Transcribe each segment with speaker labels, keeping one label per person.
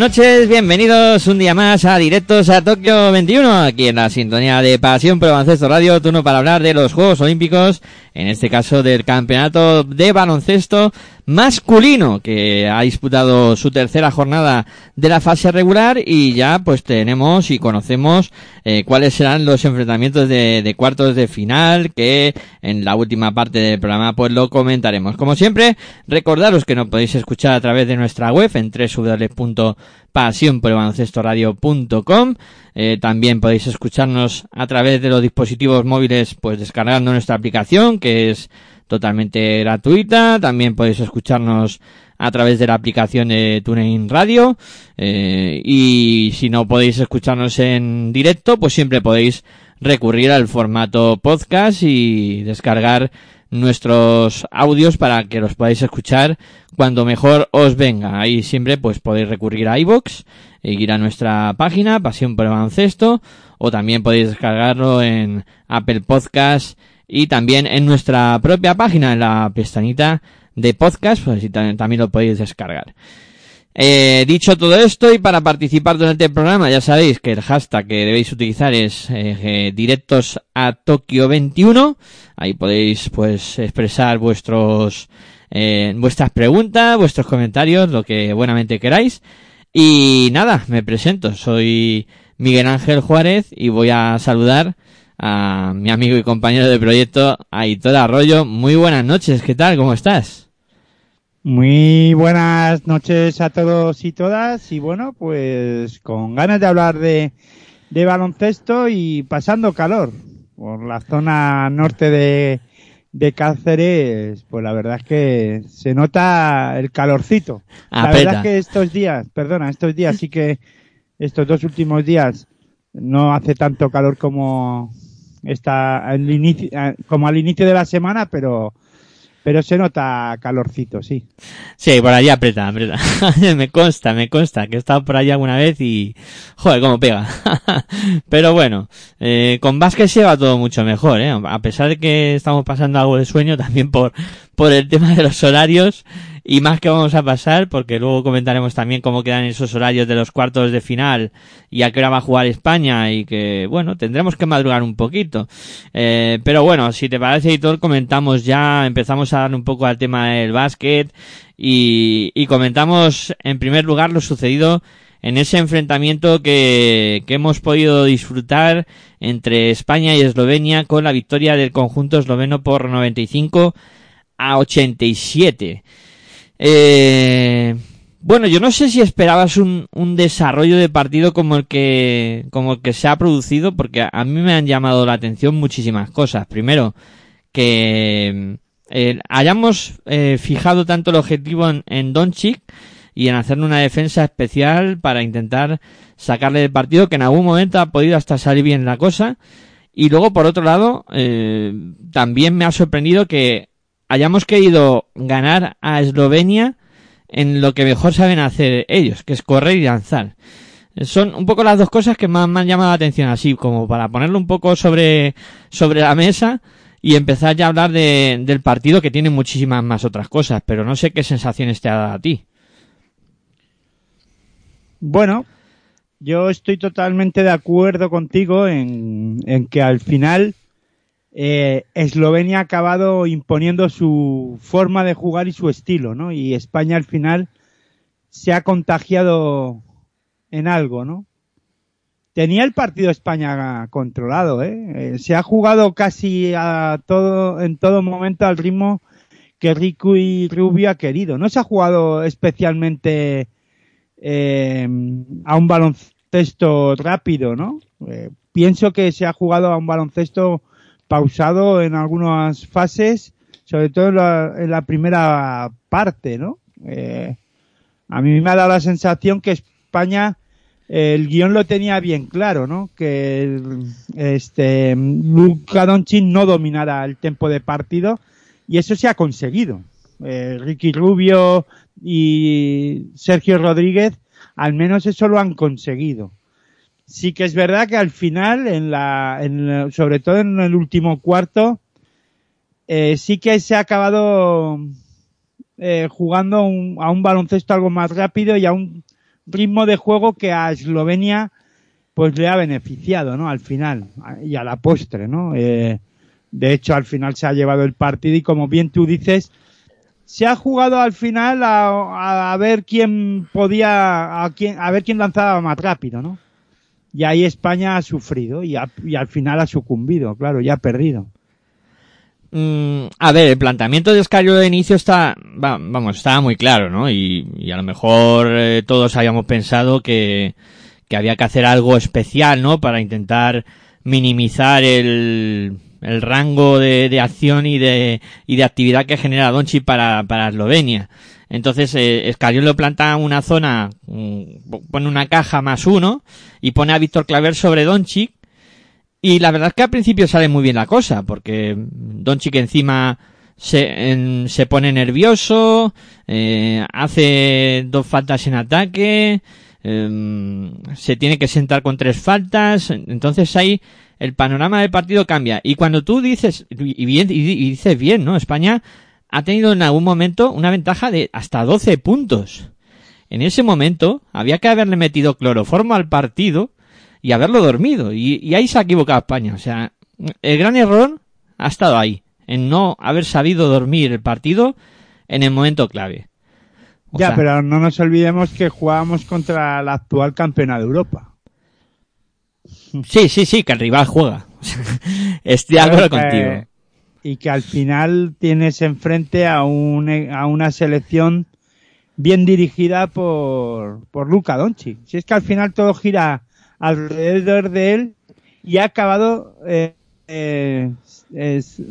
Speaker 1: Noches, bienvenidos un día más a Directos a Tokio 21, aquí en la sintonía de Pasión Pro Baloncesto Radio, turno para hablar de los Juegos Olímpicos, en este caso del Campeonato de Baloncesto masculino, que ha disputado su tercera jornada de la fase regular y ya pues tenemos y conocemos eh, cuáles serán los enfrentamientos de, cuartos de final, que en la última parte del programa pues lo comentaremos. Como siempre, recordaros que nos podéis escuchar a través de nuestra web en www.pasionprobaloncestoradio.com eh, también podéis escucharnos a través de los dispositivos móviles pues descargando nuestra aplicación que es totalmente gratuita. También podéis escucharnos a través de la aplicación de TuneIn Radio. Eh, y si no podéis escucharnos en directo, pues siempre podéis recurrir al formato podcast y descargar nuestros audios para que los podáis escuchar cuando mejor os venga. Ahí siempre pues podéis recurrir a iVoox e ir a nuestra página Pasión por el Baloncesto o también podéis descargarlo en Apple Podcast y también en nuestra propia página, en la pestañita de podcast, pues así también, lo podéis descargar. Eh, dicho todo esto y para participar durante el programa, ya sabéis que el hashtag que debéis utilizar es eh, eh, directos a Tokio 21. Ahí podéis pues expresar vuestros eh, vuestras preguntas, vuestros comentarios, lo que buenamente queráis. Y nada, me presento, soy Miguel Ángel Juárez y voy a saludar a mi amigo y compañero de proyecto, Aitor Arroyo. Muy buenas noches, ¿qué tal? ¿Cómo estás?
Speaker 2: Muy buenas noches a todos y todas y bueno, pues con ganas de hablar de, de baloncesto y pasando calor por la zona norte de, de Cáceres, pues la verdad es que se nota el calorcito. La
Speaker 1: Apeta.
Speaker 2: verdad es que estos días, perdona, estos días sí que estos dos últimos días no hace tanto calor como está al inicio, como al inicio de la semana, pero pero se nota calorcito, sí.
Speaker 1: Sí, por allí aprieta, aprieta. me consta, me consta que he estado por allí alguna vez y... Joder, cómo pega. Pero bueno, eh, con básquet se va todo mucho mejor, ¿eh? A pesar de que estamos pasando algo de sueño también por, por el tema de los horarios y más que vamos a pasar, porque luego comentaremos también cómo quedan esos horarios de los cuartos de final y a qué hora va a jugar España y que, bueno, tendremos que madrugar un poquito. Eh, pero bueno, si te parece, Hitor, comentamos ya, empezamos a dar un poco al tema del básquet y, y comentamos en primer lugar lo sucedido en ese enfrentamiento que, que hemos podido disfrutar entre España y Eslovenia con la victoria del conjunto esloveno por 95 a 87. Eh, Bueno, yo no sé si esperabas un, un desarrollo de partido como el que como el que se ha producido, porque a mí me han llamado la atención muchísimas cosas. Primero, que eh, hayamos eh, fijado tanto el objetivo en, en Doncic y en hacer una defensa especial para intentar sacarle del partido, que en algún momento ha podido hasta salir bien la cosa. Y luego, por otro lado, eh, también me ha sorprendido que hayamos querido ganar a Eslovenia en lo que mejor saben hacer ellos, que es correr y lanzar. Son un poco las dos cosas que más me han llamado la atención, así como para ponerlo un poco sobre, sobre la mesa y empezar ya a hablar de, del partido que tiene muchísimas más otras cosas, pero no sé qué sensaciones te ha dado a ti.
Speaker 2: Bueno, yo estoy totalmente de acuerdo contigo en, en que al final eh, Eslovenia ha acabado imponiendo su forma de jugar y su estilo, ¿no? Y España al final se ha contagiado en algo, ¿no? Tenía el partido España controlado, ¿eh? eh se ha jugado casi a todo, en todo momento al ritmo que Rico y Rubio ha querido. No se ha jugado especialmente eh, a un baloncesto rápido, ¿no? Pienso que se ha jugado a un baloncesto pausado en algunas fases, sobre todo en la, en la primera parte, ¿no? Eh, a mí me ha dado la sensación que España el guion lo tenía bien claro, ¿no? Que este Luka Doncic no dominara el tiempo de partido y eso se ha conseguido. Eh, Ricky Rubio y Sergio Rodríguez al menos eso lo han conseguido. Sí que es verdad que al final, en la, en, sobre todo en el último cuarto, eh, sí que se ha acabado eh, jugando un, a un baloncesto algo más rápido y a un ritmo de juego que a Eslovenia pues le ha beneficiado, ¿no? Al final y a la postre, ¿no? Eh, de hecho, al final se ha llevado el partido y como bien tú dices, se ha jugado al final a, a ver quién podía, a, a ver quién lanzaba más rápido, ¿no? Y ahí España ha sufrido y, a, y al final ha sucumbido, claro, ya ha perdido.
Speaker 1: Mm, a ver, el planteamiento de Escario de inicio está, va, vamos, estaba muy claro, ¿no? Y, a lo mejor eh, todos habíamos pensado que, había que hacer algo especial, ¿no? Para intentar minimizar el, el rango de, acción y de, y de actividad que genera Donchi para Eslovenia. Entonces, eh, Escariolo lo planta una zona, mm, pone una caja más uno y pone a Víctor Claver sobre Doncic y la verdad es que al principio sale muy bien la cosa, porque Doncic encima se, en, se pone nervioso, eh, hace dos faltas en ataque, eh, se tiene que sentar con tres faltas, entonces ahí el panorama del partido cambia. Y cuando tú dices, y, bien, y dices bien, ¿no? España ha tenido en algún momento una ventaja de hasta 12 puntos. En ese momento había que haberle metido cloroformo al partido y haberlo dormido. Y, y ahí se ha equivocado España. O sea, el gran error ha estado ahí, en no haber sabido dormir el partido en el momento clave.
Speaker 2: O ya, sea, pero no nos olvidemos que jugábamos contra la actual campeona de Europa.
Speaker 1: Sí, sí, sí, que el rival juega. Estoy de acuerdo contigo.
Speaker 2: Y que al final tienes enfrente a, un, a una selección bien dirigida por, por Luca Doncic. Si es que al final todo gira alrededor de él y ha acabado eh, eh, es,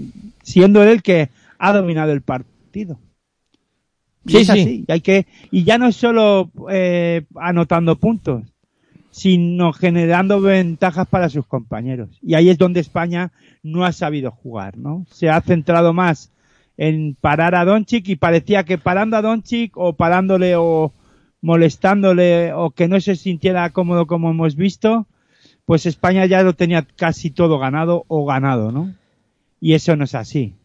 Speaker 2: siendo él el que ha dominado el partido. Y
Speaker 1: Sí,
Speaker 2: es así.
Speaker 1: sí.
Speaker 2: Y hay que y ya no es solo eh, anotando puntos, sino generando ventajas para sus compañeros. Y ahí es donde España no ha sabido jugar, ¿no? Se ha centrado más en parar a Doncic y parecía que parando a Doncic o parándole o molestándole o que no se sintiera cómodo como hemos visto, pues España ya lo tenía casi todo ganado o ganado, ¿no? Y eso no es así.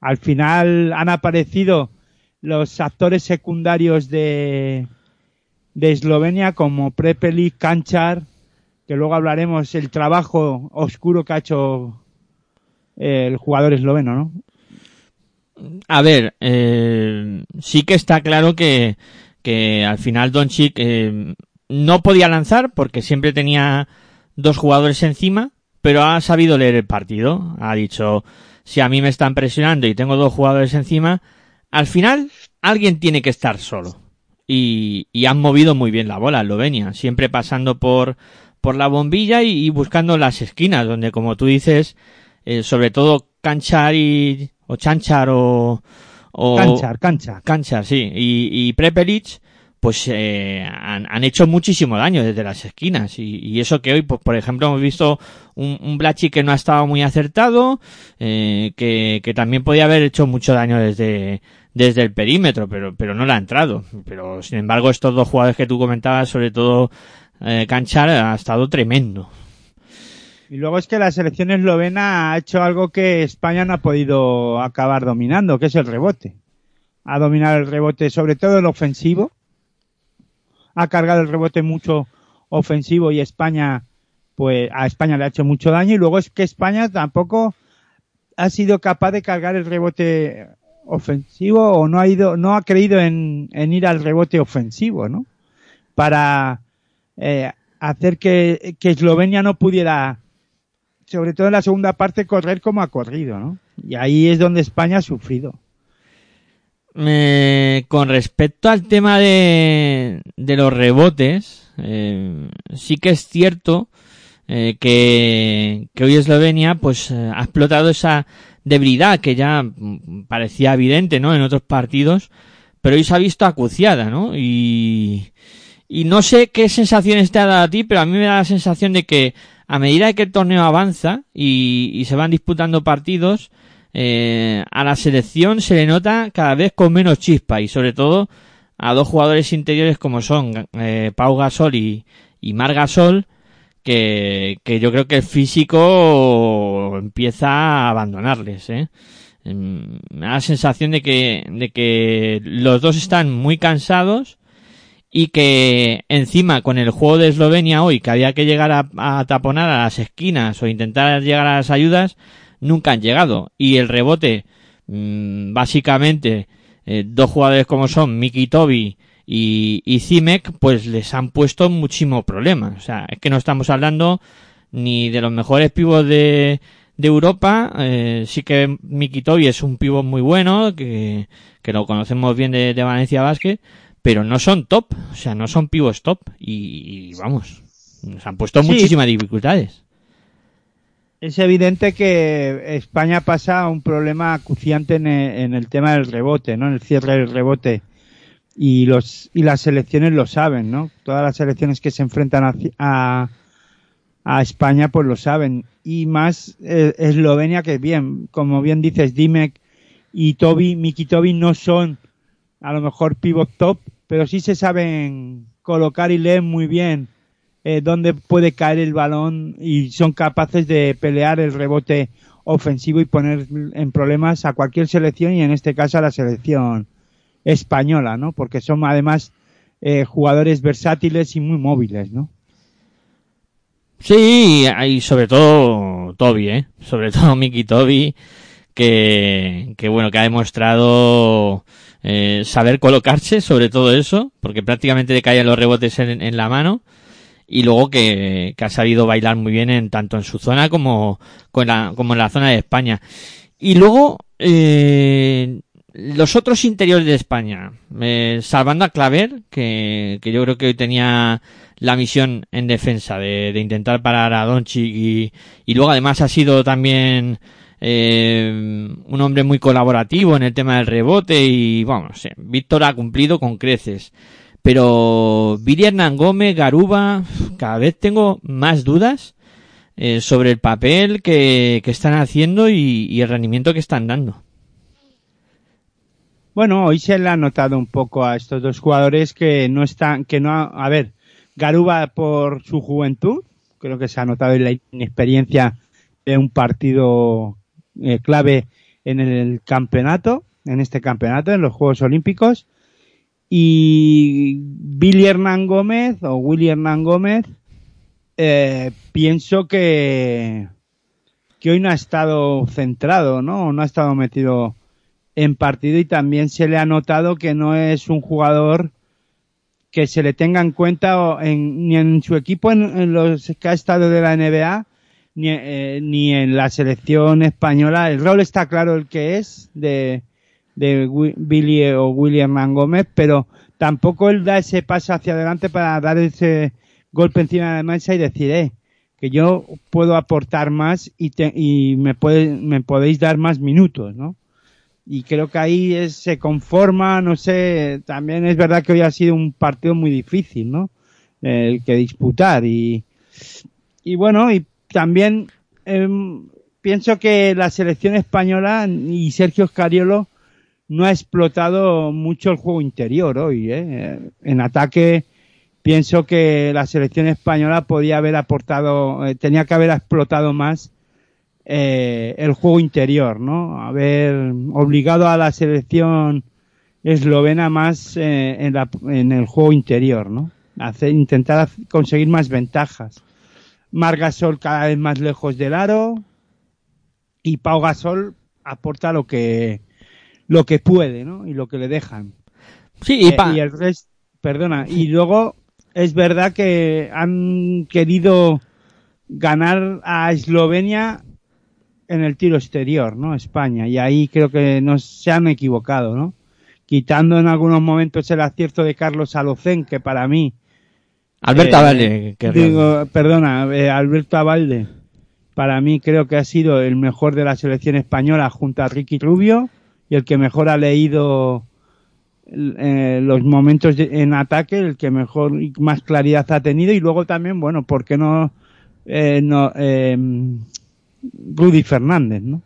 Speaker 2: Al final han aparecido los actores secundarios de, de Eslovenia como Prepelic, Kanchar, que luego hablaremos el trabajo oscuro que ha hecho el jugador esloveno, ¿no?
Speaker 1: A ver, eh, sí que está claro que, que al final Doncic eh, no podía lanzar porque siempre tenía dos jugadores encima, pero ha sabido leer el partido. Ha dicho, si a mí me están presionando y tengo dos jugadores encima, al final alguien tiene que estar solo. Y, y han movido muy bien la bola, Eslovenia, siempre pasando por, por la bombilla y, y buscando las esquinas, donde como tú dices, eh, sobre todo Canchar y, o Chanchar o, o
Speaker 2: Canchar, canchar.
Speaker 1: Canchar, sí, y, y Prepelic, pues eh, han, han hecho muchísimo daño desde las esquinas y, y eso que hoy, pues por ejemplo, hemos visto un, un Blachi que no ha estado muy acertado, eh, que, que también podía haber hecho mucho daño desde, desde el perímetro, pero, pero no le ha entrado. Pero sin embargo, estos dos jugadores que tú comentabas, sobre todo eh, Canchar, ha estado tremendo.
Speaker 2: Y luego es que la selección eslovena ha hecho algo que España no ha podido acabar dominando, que es el rebote. Ha dominado el rebote, sobre todo el ofensivo. Ha cargado el rebote mucho ofensivo y España, pues a España le ha hecho mucho daño. Y luego es que España tampoco ha sido capaz de cargar el rebote ofensivo o no ha ido, no ha creído en, en ir al rebote ofensivo, ¿no? Para eh, hacer que, que Eslovenia no pudiera sobre todo en la segunda parte, correr como ha corrido, ¿no? Y ahí es donde España ha sufrido.
Speaker 1: Eh, con respecto al tema de, de los rebotes, eh, sí que es cierto eh, que, que hoy Eslovenia pues eh, ha explotado esa debilidad que ya mm, parecía evidente, ¿no? En otros partidos, pero hoy se ha visto acuciada, ¿no? Y, y no sé qué sensaciones te ha dado a ti, pero a mí me da la sensación de que a medida que el torneo avanza y, y se van disputando partidos, eh, a la selección se le nota cada vez con menos chispa y sobre todo a dos jugadores interiores como son eh, Pau Gasol y, y Mar Gasol, que, que yo creo que el físico empieza a abandonarles. ¿eh? Da la sensación de que, de que los dos están muy cansados y que encima con el juego de Eslovenia hoy, que había que llegar a, taponar a las esquinas o intentar llegar a las ayudas, nunca han llegado. Y el rebote, mmm, básicamente, eh, dos jugadores como son Miki Toby y, y Zimek, pues les han puesto muchísimo problema. O sea, es que no estamos hablando ni de los mejores pivos de, de Europa. Eh, sí que Miki Toby es un pivo muy bueno, que, que lo conocemos bien de, de Valencia Basket pero no son top, o sea, no son pivos top y, y vamos, nos han puesto sí. muchísimas dificultades.
Speaker 2: Es evidente que España pasa un problema acuciante en el, en el, tema del rebote, ¿no? En el cierre del rebote. Y los, y las selecciones lo saben, ¿no? Todas las selecciones que se enfrentan a, a, España pues lo saben. Y más eh, Eslovenia que bien, como bien dices, Dimek y Toby, Miki Toby no son a lo mejor pivot top, pero sí se saben colocar y leer muy bien eh, dónde puede caer el balón y son capaces de pelear el rebote ofensivo y poner en problemas a cualquier selección y en este caso a la selección española, ¿no? Porque son además eh, jugadores versátiles y muy móviles, ¿no?
Speaker 1: Sí, y sobre todo Toby, ¿eh? Sobre todo Miki Toby, que, que bueno, que ha demostrado eh, saber colocarse sobre todo eso, porque prácticamente le caían los rebotes en, en la mano y luego que, que, ha sabido bailar muy bien en tanto en su zona como, en, la, como en la zona de España. Y luego, eh, los otros interiores de España, eh, salvando a Claver, que, que yo creo que hoy tenía la misión en defensa de, de intentar parar a Doncic y, y luego además ha sido también eh, un hombre muy colaborativo en el tema del rebote y vamos, Víctor ha cumplido con creces. Pero Viri Hernán Gómez, Garuba, cada vez tengo más dudas eh, sobre el papel que, que están haciendo y, y, el rendimiento que están dando.
Speaker 2: Bueno, hoy se le ha notado un poco a estos dos jugadores que no están, que no, a ver, Garuba por su juventud, creo que se ha notado en la inexperiencia de un partido eh, clave en el campeonato, en este campeonato, en los Juegos Olímpicos. Y Billy Hernán Gómez o Willy Hernán Gómez, eh, pienso que, que hoy no ha estado centrado, ¿no? No ha estado metido en partido y también se le ha notado que no es un jugador que se le tenga en cuenta en, ni en su equipo en, los que ha estado de la NBA ni, eh, ni en la selección española. El rol está claro el que es de, de Billy o William Gómez, pero tampoco él da ese paso hacia adelante para dar ese golpe encima de la mesa y decir, eh, que yo puedo aportar más y, te, y me, puede, me podéis dar más minutos, ¿no? Y creo que ahí se conforma, no sé, también es verdad que hoy ha sido un partido muy difícil, ¿no? El que disputar y, y bueno, y también eh, pienso que la selección española y Sergio Scariolo no ha explotado mucho el juego interior hoy. ¿eh? En ataque pienso que la selección española podía haber aportado, eh, tenía que haber explotado más eh, el juego interior, ¿no? Haber obligado a la selección eslovena más eh, en, la, en el juego interior, ¿no? Hacer, intentar conseguir más ventajas. Margasol cada vez más lejos del aro y Pau Gasol aporta lo que lo que puede, ¿no? Y lo que le dejan.
Speaker 1: Sí, y,
Speaker 2: Eh,
Speaker 1: pa-
Speaker 2: y el resto, perdona, y luego es verdad que han querido ganar a Eslovenia en el tiro exterior, ¿no? España, y ahí creo que no se han equivocado, ¿no? Quitando en algunos momentos el acierto de Carlos Alocén, que para mí
Speaker 1: Alberto
Speaker 2: eh,
Speaker 1: Avalde, que
Speaker 2: digo, perdona, eh, Alberto Avalde, para mí creo que ha sido el mejor de la selección española junto a Ricky Rubio y el que mejor ha leído eh, los momentos de- en ataque, el que mejor y más claridad ha tenido y luego también, bueno, ¿por qué no, eh, no eh, Rudy Fernández, ¿no?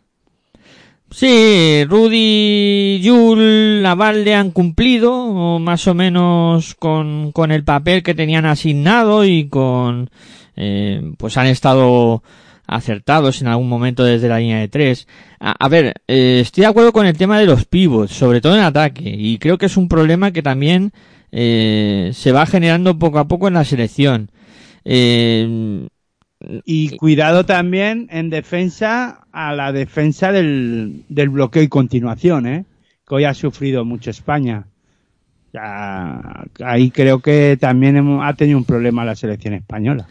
Speaker 1: Sí, Rudy, Jul, Lavalde han cumplido más o menos con, con el papel que tenían asignado y con, eh, pues han estado acertados en algún momento desde la línea de tres. A, a ver, eh, estoy de acuerdo con el tema de los pivots, sobre todo en ataque, y creo que es un problema que también eh, se va generando poco a poco en la selección. Eh,
Speaker 2: Y cuidado también en defensa a la defensa del, del bloqueo y continuación, ¿eh? Que hoy ha sufrido mucho España. Ya, ahí creo que también hemos- ha tenido un problema la selección española.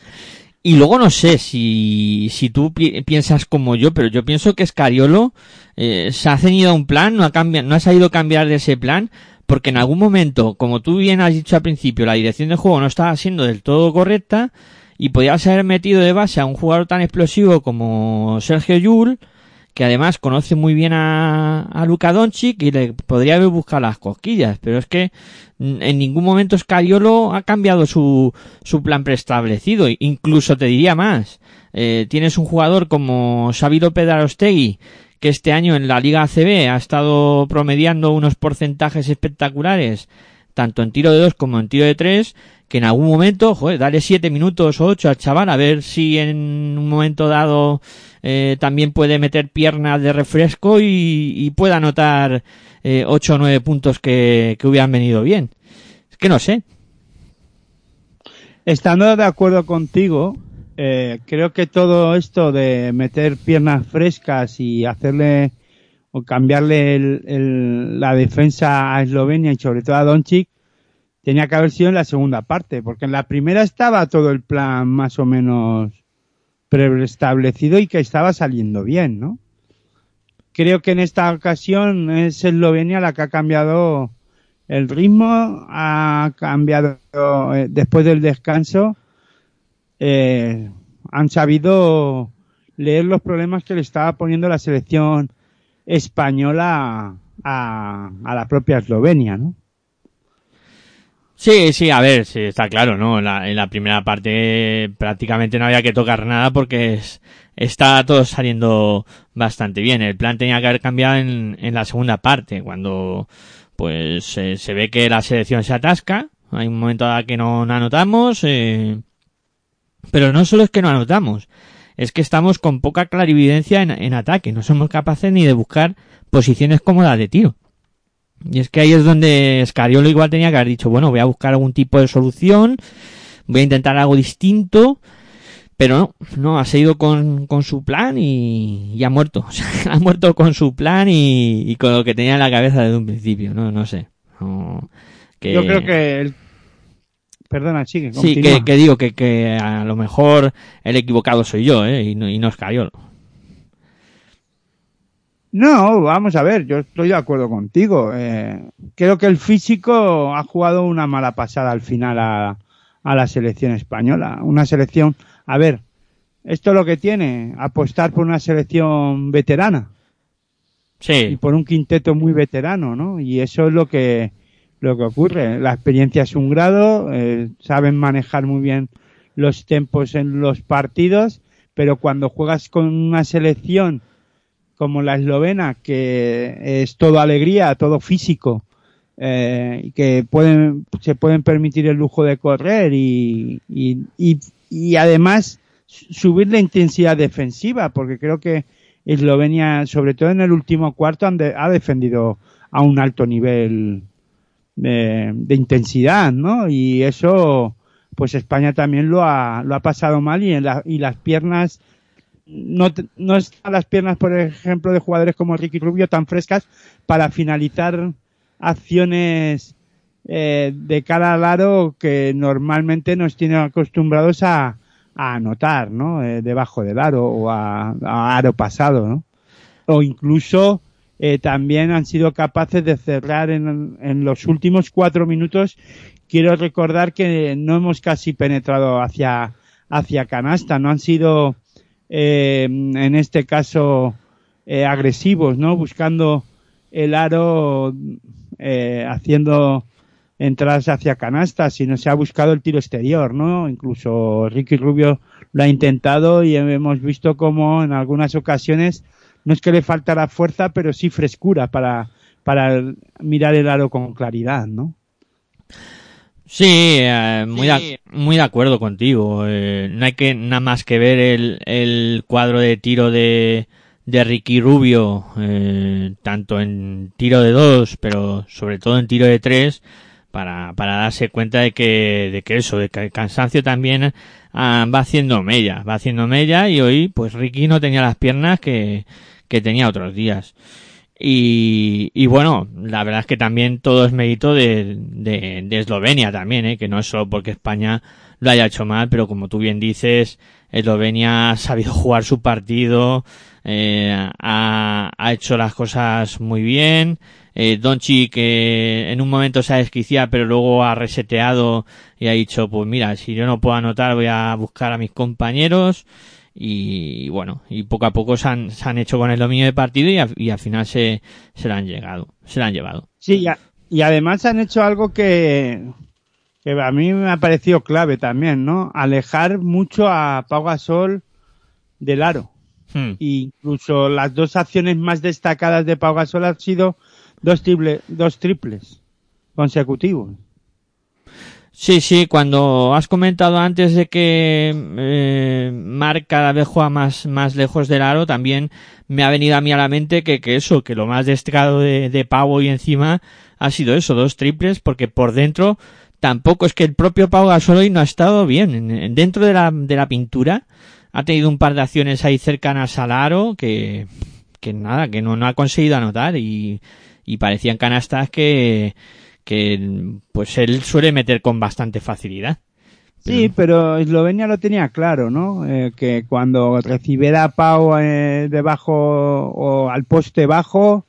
Speaker 1: Y luego no sé si, si tú pi- piensas como yo, pero yo pienso que Scariolo eh, se ha ceñido a un plan, no ha cambiado, no ha sabido cambiar de ese plan, porque en algún momento, como tú bien has dicho al principio, la dirección de juego no estaba siendo del todo correcta y podías haber metido de base a un jugador tan explosivo como Sergio Yul, que además conoce muy bien a, a Luka Doncic y le podría haber buscado las cosquillas, pero es que en ningún momento Scariolo ha cambiado su, su plan preestablecido, incluso te diría más, eh, tienes un jugador como Xavi López Arostegui, que este año en la Liga ACB ha estado promediando unos porcentajes espectaculares, tanto en tiro de dos como en tiro de tres, que en algún momento, joder, dale siete minutos o ocho al chaval a ver si en un momento dado eh, también puede meter piernas de refresco y, y pueda anotar eh, ocho o nueve puntos que, que hubieran venido bien. Es que no sé.
Speaker 2: Estando de acuerdo contigo, eh, creo que todo esto de meter piernas frescas y hacerle o cambiarle el- la defensa a Eslovenia y sobre todo a Doncic tenía que haber sido en la segunda parte, porque en la primera estaba todo el plan más o menos preestablecido y que estaba saliendo bien, ¿no? Creo que en esta ocasión es Eslovenia la que ha cambiado el ritmo, ha cambiado eh, después del descanso, eh, han sabido leer los problemas que le estaba poniendo la selección española a, a la propia Eslovenia, ¿no?
Speaker 1: Sí, sí, a ver, sí, está claro, ¿no? En la, primera parte prácticamente no había que tocar nada porque es, está todo saliendo bastante bien. El plan tenía que haber cambiado en, en la segunda parte, cuando pues se ve que la selección se atasca. Hay un momento que no, no anotamos, eh, pero no solo es que no anotamos, es que estamos con poca clarividencia en, en ataque. No somos capaces ni de buscar posiciones cómodas de tiro. Y es que ahí es donde Scariolo igual tenía que haber dicho, bueno, voy a buscar algún tipo de solución, voy a intentar algo distinto, pero no, no, ha seguido con, con su plan y, y ha muerto. Ha muerto con su plan y, con lo que tenía en la cabeza desde un principio, no, no sé. Que-
Speaker 2: Yo creo que el... Perdona, sigue,
Speaker 1: Sí, que, que digo que, que a lo mejor el equivocado soy yo, ¿eh? Y no, y no Scariolo.
Speaker 2: No, vamos a ver, yo estoy de acuerdo contigo. Eh, creo que el físico ha jugado una mala pasada al final a, a la selección española. Una selección, a ver, esto es lo que tiene, apostar por una selección veterana y
Speaker 1: Sí,
Speaker 2: por un quinteto muy veterano, ¿no? Y eso es lo que lo que ocurre. La experiencia es un grado, eh, saben manejar muy bien los tempos en los partidos, pero cuando juegas con una selección como la eslovena, que es todo alegría, todo físico, eh, que pueden, se pueden permitir el lujo de correr y, y, y, y además su- subir la intensidad defensiva, porque creo que Eslovenia, sobre todo en el último cuarto, han de- ha defendido a un alto nivel de, intensidad, ¿no? Y eso, pues España también lo ha, lo ha pasado mal y, en y las piernas, no, no están las piernas, por ejemplo, de jugadores como Ricky Rubio tan frescas para finalizar acciones eh, de cara al aro que normalmente nos tienen acostumbrados a, a anotar, ¿no? Eh, debajo del aro o a, a aro pasado, ¿no? O incluso eh, también han sido capaces de cerrar en, en los últimos cuatro minutos. Quiero recordar que no hemos casi penetrado hacia, hacia canasta, no han sido, eh, en este caso, eh, agresivos, ¿no? Buscando el aro, eh, haciendo entradas hacia canasta, sino se ha buscado el tiro exterior, ¿no? Incluso Ricky Rubio lo ha intentado y hemos visto como en algunas ocasiones no es que le faltara fuerza, pero sí frescura para, para mirar el aro con claridad, ¿no?
Speaker 1: sí, eh, muy, De, muy de acuerdo contigo. Eh, no hay que nada más que ver el, el cuadro de tiro de, de Ricky Rubio, eh, tanto en tiro de dos, pero sobre todo en tiro de tres, para, para darse cuenta de que, de que eso, de que el cansancio también ah, va haciendo mella, va haciendo mella y hoy pues Ricky no tenía las piernas que, que tenía otros días. Y, y bueno, la verdad es que también todo es mérito de, de, de Eslovenia también, ¿eh? que no es solo porque España lo haya hecho mal, pero como tú bien dices, Eslovenia ha sabido jugar su partido, eh, ha, ha hecho las cosas muy bien, eh, Donchi que en un momento se ha desquiciado pero luego ha reseteado y ha dicho pues mira si yo no puedo anotar voy a buscar a mis compañeros y bueno y poco a poco se han, se han hecho con el dominio de partido y, a, y al final se, se lo han llegado se han llevado
Speaker 2: Sí, y, a, y además han hecho algo que, que a mí me ha parecido clave también, ¿no? Alejar mucho a Pau Gasol del aro.
Speaker 1: Hmm.
Speaker 2: Incluso las dos acciones más destacadas de Pau Gasol han sido dos, triple, dos triples consecutivos.
Speaker 1: Sí, sí, cuando has comentado antes de que eh, Marc cada vez juega más, más lejos del aro, también me ha venido a mí a la mente que, que eso, que lo más destacado de, de Pau y encima ha sido eso, dos triples, porque por dentro tampoco es que el propio Pau Gasol hoy no ha estado bien. En- Dentro de la, de la pintura ha tenido un par de acciones ahí cercanas al aro que, que nada, que no, no ha conseguido anotar y, y parecían canastas que, que pues él suele meter con bastante facilidad.
Speaker 2: Sí, pero Eslovenia lo tenía claro, ¿no? Eh, que cuando recibiera a Pau eh, debajo o al poste bajo,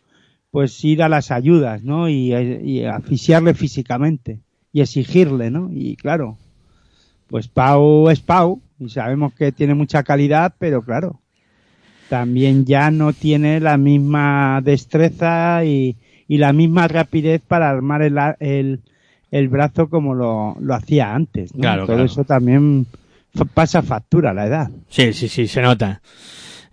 Speaker 2: pues ir a las ayudas, ¿no? Y, y asfixiarle físicamente y exigirle, ¿no? Y claro, pues Pau es Pau y sabemos que tiene mucha calidad, pero claro, también ya no tiene la misma destreza y, y la misma rapidez para armar el, el, el brazo como lo, lo hacía antes. ¿no?
Speaker 1: Claro,
Speaker 2: Todo
Speaker 1: claro.
Speaker 2: eso también pasa factura la edad.
Speaker 1: Sí, sí, sí, se nota.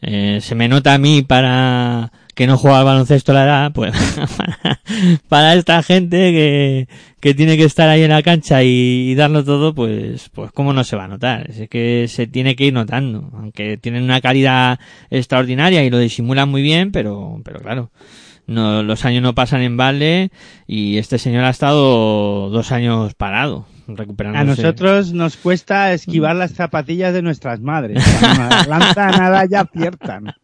Speaker 1: Eh, se me nota a mí para que no juega al baloncesto la edad, pues para, para esta gente que, que tiene que estar ahí en la cancha y, y darlo todo, pues, pues cómo no se va a notar. Es que se tiene que ir notando, aunque tienen una calidad extraordinaria y lo disimulan muy bien, pero, pero claro, no, los años no pasan en balde y este señor ha estado dos años parado, recuperándose.
Speaker 2: A nosotros nos cuesta esquivar las zapatillas de nuestras madres. Nada ya aciertan.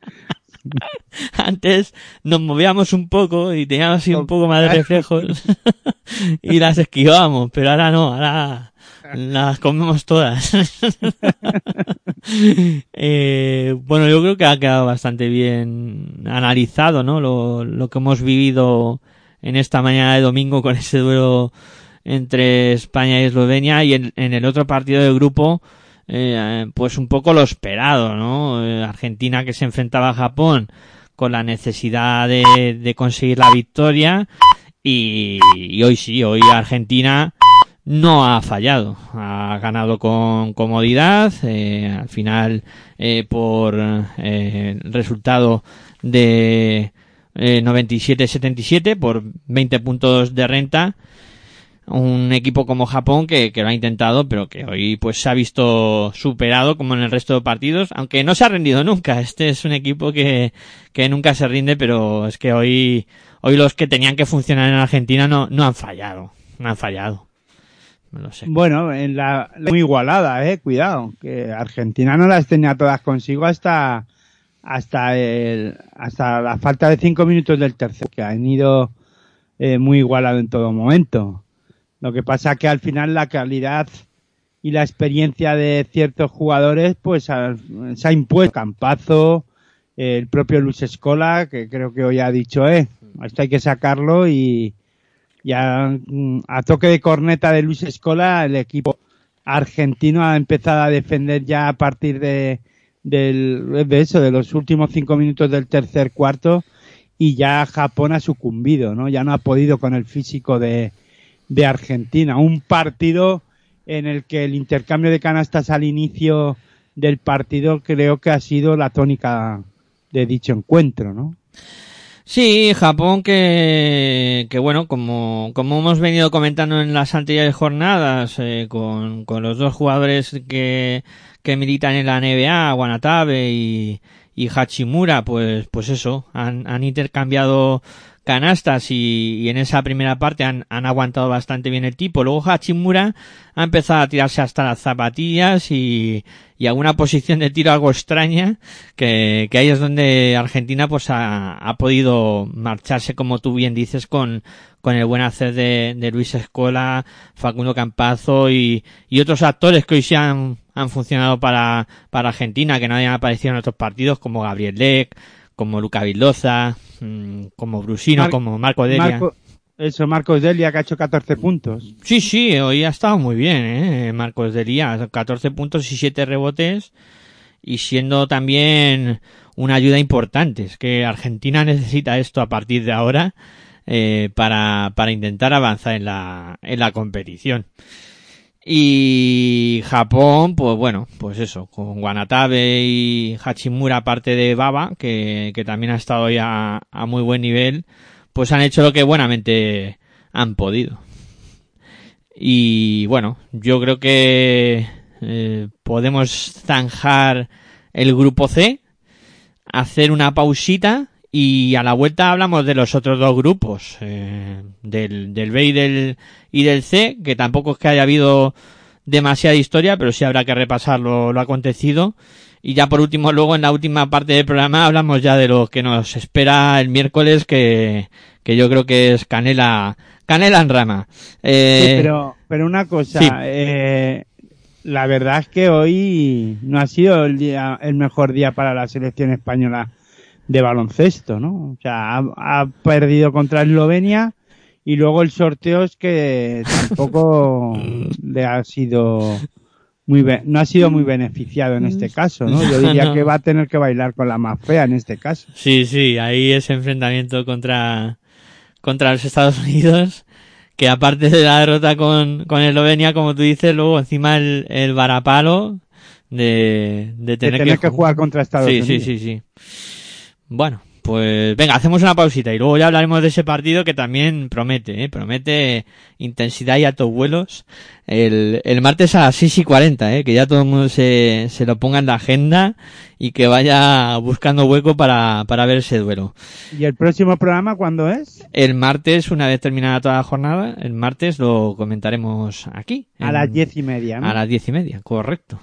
Speaker 1: Antes nos movíamos un poco y teníamos así un poco más de reflejos y las esquivábamos, pero ahora no, ahora las comemos todas. Eh, bueno, yo creo que ha quedado bastante bien analizado, ¿no? Lo, lo que hemos vivido en esta mañana de domingo con ese duelo entre España y Eslovenia y en, el otro partido de grupo, eh, pues un poco lo esperado, ¿no? Eh, Argentina que se enfrentaba a Japón con la necesidad de, de conseguir la victoria y, y hoy sí, hoy Argentina no ha fallado, ha ganado con comodidad, eh, al final eh, por eh, resultado de eh, 97-77 por 20 puntos de renta. Un equipo como Japón que, que lo ha intentado, pero que hoy pues se ha visto superado como en el resto de partidos, aunque no se ha rendido nunca. Este es un equipo que, que nunca se rinde, pero es que hoy, hoy los que tenían que funcionar en Argentina no, no han fallado, no han fallado. Sé.
Speaker 2: Bueno, en la, muy igualada, eh, cuidado, que Argentina no las tenía todas consigo hasta hasta el hasta la falta de cinco minutos del tercer, que han ido eh, muy igualado en todo momento. Lo que pasa que al final la calidad y la experiencia de ciertos jugadores, pues se ha impuesto Campazo, el propio Luis Escola, que creo que hoy ha dicho, eh, esto hay que sacarlo y ya mm, a toque de corneta de Luis Escola, el equipo argentino ha empezado a defender ya a partir de, del, de eso, de los últimos cinco minutos del tercer cuarto y ya Japón ha sucumbido, ¿no? Ya no ha podido con el físico de, de Argentina. Un partido en el que el intercambio de canastas al inicio del partido creo que ha sido la tónica de dicho encuentro, ¿no?
Speaker 1: Sí, Japón que, que bueno, como, como hemos venido comentando en las anteriores jornadas, eh, con, con los dos jugadores que, que militan en la NBA, Wanatabe y, y Hachimura, pues, pues eso, han, han intercambiado canastas y, y en esa primera parte han, han aguantado bastante bien el tipo. Luego Hachimura ha empezado a tirarse hasta las zapatillas y, y a una posición de tiro algo extraña, que, que ahí es donde Argentina pues ha, ha podido marcharse, como tú bien dices, con, con el buen hacer de, de Luis Escola, Facundo Campazo y, y otros actores que hoy sí han, han funcionado para, para Argentina, que no habían aparecido en otros partidos, como Gabriel Leck, como Luca Vildoza, mm, como Brusino,
Speaker 2: Mar-
Speaker 1: como Marco Delia.
Speaker 2: Marco, eso, Marcos Delia que ha hecho 14 puntos.
Speaker 1: Sí, sí, hoy ha estado muy bien, ¿eh? Marcos Delia, 14 puntos y 7 rebotes y siendo también una ayuda importante. Es que Argentina necesita esto a partir de ahora eh, para, para intentar avanzar en la, en la competición. Y Japón, pues bueno, pues eso, con Wanatabe y Hachimura aparte de Baba, que, que también ha estado ya a muy buen nivel, pues han hecho lo que buenamente han podido. Y bueno, yo creo que eh, podemos zanjar el grupo C, hacer una pausita y a la vuelta hablamos de los otros dos grupos, eh, del, del B y del, y del C, que tampoco es que haya habido demasiada historia, pero sí habrá que repasar lo, lo acontecido. Y ya por último, luego en la última parte del programa hablamos ya de lo que nos espera el miércoles, que, que yo creo que es canela, canela en rama. Eh,
Speaker 2: Sí, pero, pero una cosa,
Speaker 1: sí.
Speaker 2: eh, la verdad es que hoy no ha sido el día, el mejor día para la selección española de baloncesto, ¿no? O sea, ha, ha perdido contra Eslovenia y luego el sorteo es que tampoco le ha sido muy no ha sido muy beneficiado en este caso, ¿no? Yo diría
Speaker 1: No.
Speaker 2: que va a tener que bailar con la más fea en este caso.
Speaker 1: Sí, sí, ahí ese enfrentamiento contra, contra los Estados Unidos, que aparte de la derrota con, con Eslovenia, como tú dices, luego encima el, el varapalo de, de
Speaker 2: De
Speaker 1: tener,
Speaker 2: que
Speaker 1: ju-
Speaker 2: jugar contra Estados
Speaker 1: sí,
Speaker 2: Unidos.
Speaker 1: Sí, sí, sí. Bueno, pues venga, hacemos una pausita y luego ya hablaremos de ese partido que también promete, ¿eh? promete intensidad y altos vuelos. El, el martes a las 6 y 40, ¿eh? que ya todo el mundo se, se lo ponga en la agenda y que vaya buscando hueco para, para ver ese duelo.
Speaker 2: ¿Y el próximo programa cuándo es?
Speaker 1: El martes, una vez terminada toda la jornada, el martes lo comentaremos aquí.
Speaker 2: A
Speaker 1: en-
Speaker 2: las diez y media, ¿no?
Speaker 1: a las diez y media, correcto.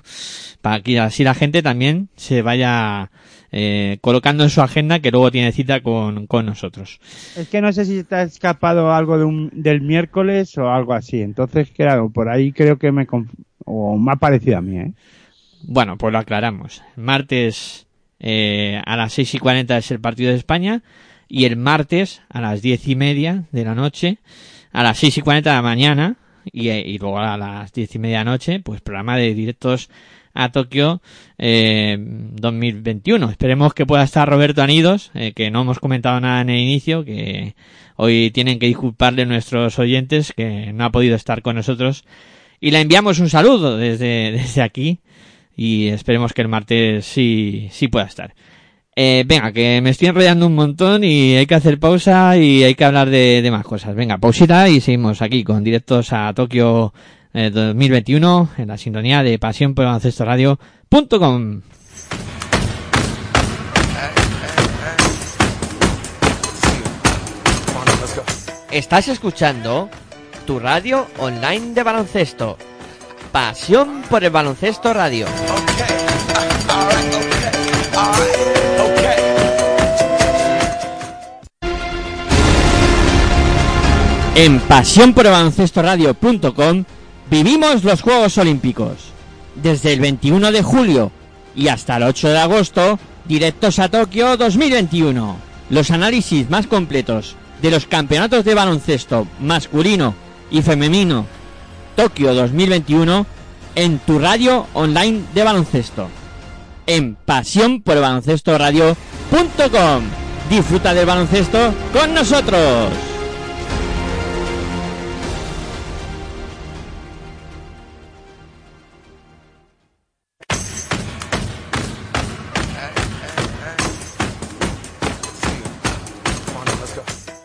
Speaker 1: Para que así la gente también se vaya eh, colocando en su agenda que luego tiene cita con, con nosotros.
Speaker 2: Es que no sé si te ha escapado algo de un, del miércoles o algo así. Entonces, claro, por ahí creo que me... O me ha parecido a mí, ¿eh?
Speaker 1: Bueno, pues lo aclaramos. Martes eh, a las seis y cuarenta es el partido de España y el martes a las diez y media de la noche, a las seis y cuarenta de la mañana y, y luego a las diez y media de la noche, pues programa de directos a Tokio eh, 2021. Esperemos que pueda estar Roberto Anidos, eh, que no hemos comentado nada en el inicio, que hoy tienen que disculparle nuestros oyentes que no ha podido estar con nosotros. Y le enviamos un saludo desde, desde aquí y esperemos que el martes sí, sí pueda estar. Eh, venga, que me estoy enrollando un montón y hay que hacer pausa y hay que hablar de, de más cosas. Venga, pausita y seguimos aquí con directos a Tokio eh, 2021 en la sintonía de pasión por Radio.com.
Speaker 3: Estás escuchando tu radio online de baloncesto. Pasión por el baloncesto radio.
Speaker 1: En pasión por el baloncesto radio.com vivimos los Juegos Olímpicos. Desde el 21 de julio y hasta el 8 de agosto, directos a Tokio 2021. Los análisis más completos de los campeonatos de baloncesto masculino y femenino Tokio 2021 en tu radio online de baloncesto. En pasión por baloncesto radio.com. Disfruta del baloncesto con nosotros.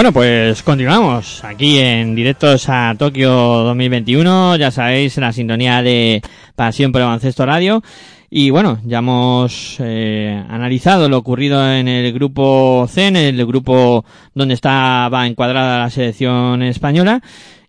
Speaker 1: Bueno, pues continuamos aquí en directos a Tokio 2021, ya sabéis, la sintonía de Pasión por el Baloncesto Radio. Y bueno, ya hemos eh, analizado lo ocurrido en el grupo C, en el grupo donde estaba encuadrada la selección española.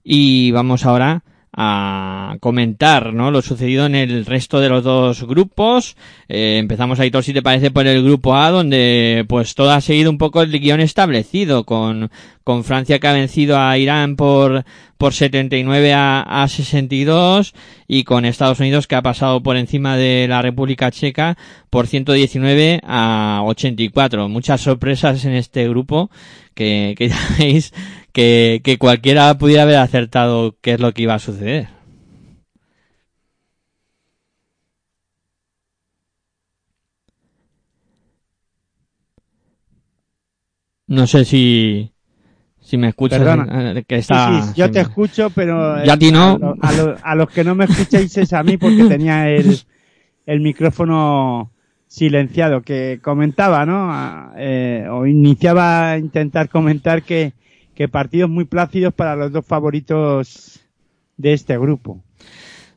Speaker 1: Y vamos ahora a comentar ¿no? lo sucedido en el resto de los dos grupos. Eh, empezamos, Aitor, si te parece, por el grupo A, donde pues todo ha seguido un poco el guion establecido, con, con Francia que ha vencido a Irán por, por 79 a, a 62 y con Estados Unidos que ha pasado por encima de la República Checa por 119 a 84. Muchas sorpresas en este grupo que, que ya veis que, que cualquiera pudiera haber acertado qué es lo que iba a suceder. No sé si, si me escuchas.
Speaker 2: Perdona.
Speaker 1: eh, Que está,
Speaker 2: sí, yo te escucho, pero
Speaker 1: Yo a ti no.
Speaker 2: A, lo- a lo- a los que no me escucháis es a mí porque tenía el, el micrófono silenciado que comentaba, ¿no? A- eh, o iniciaba a intentar comentar que, que partidos muy plácidos para los dos favoritos de este grupo.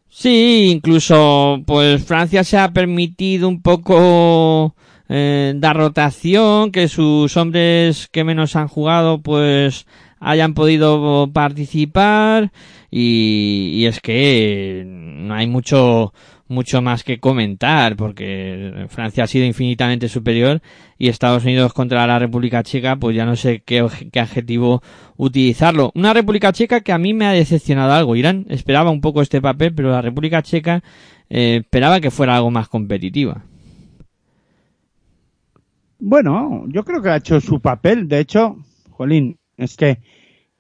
Speaker 1: Sí, incluso pues Francia se ha permitido un poco eh, dar rotación, que sus hombres que menos han jugado pues hayan podido participar y, y es que no hay mucho mucho más que comentar porque Francia ha sido infinitamente superior y Estados Unidos contra la República Checa pues ya no sé qué, qué adjetivo utilizarlo. Una República Checa que a mí me ha decepcionado algo. Irán esperaba un poco este papel, pero la República Checa eh, esperaba que fuera algo más competitiva.
Speaker 2: Bueno, yo creo que ha hecho su papel. De hecho, Jolín, es que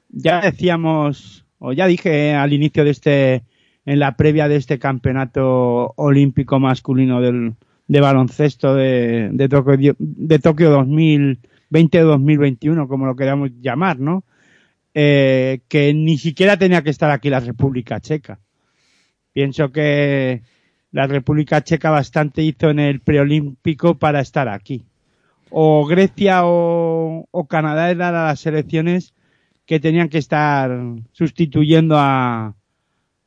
Speaker 2: ya decíamos o ya dije al inicio de este, en la previa de este campeonato olímpico masculino del, de baloncesto de, de Tokio, de Tokio 2020 o 2021, como lo queramos llamar, ¿no? Eh, que ni siquiera tenía que estar aquí la República Checa. Pienso que la República Checa bastante hizo en el preolímpico para estar aquí. O Grecia o, o Canadá eran las selecciones que tenían que estar sustituyendo a,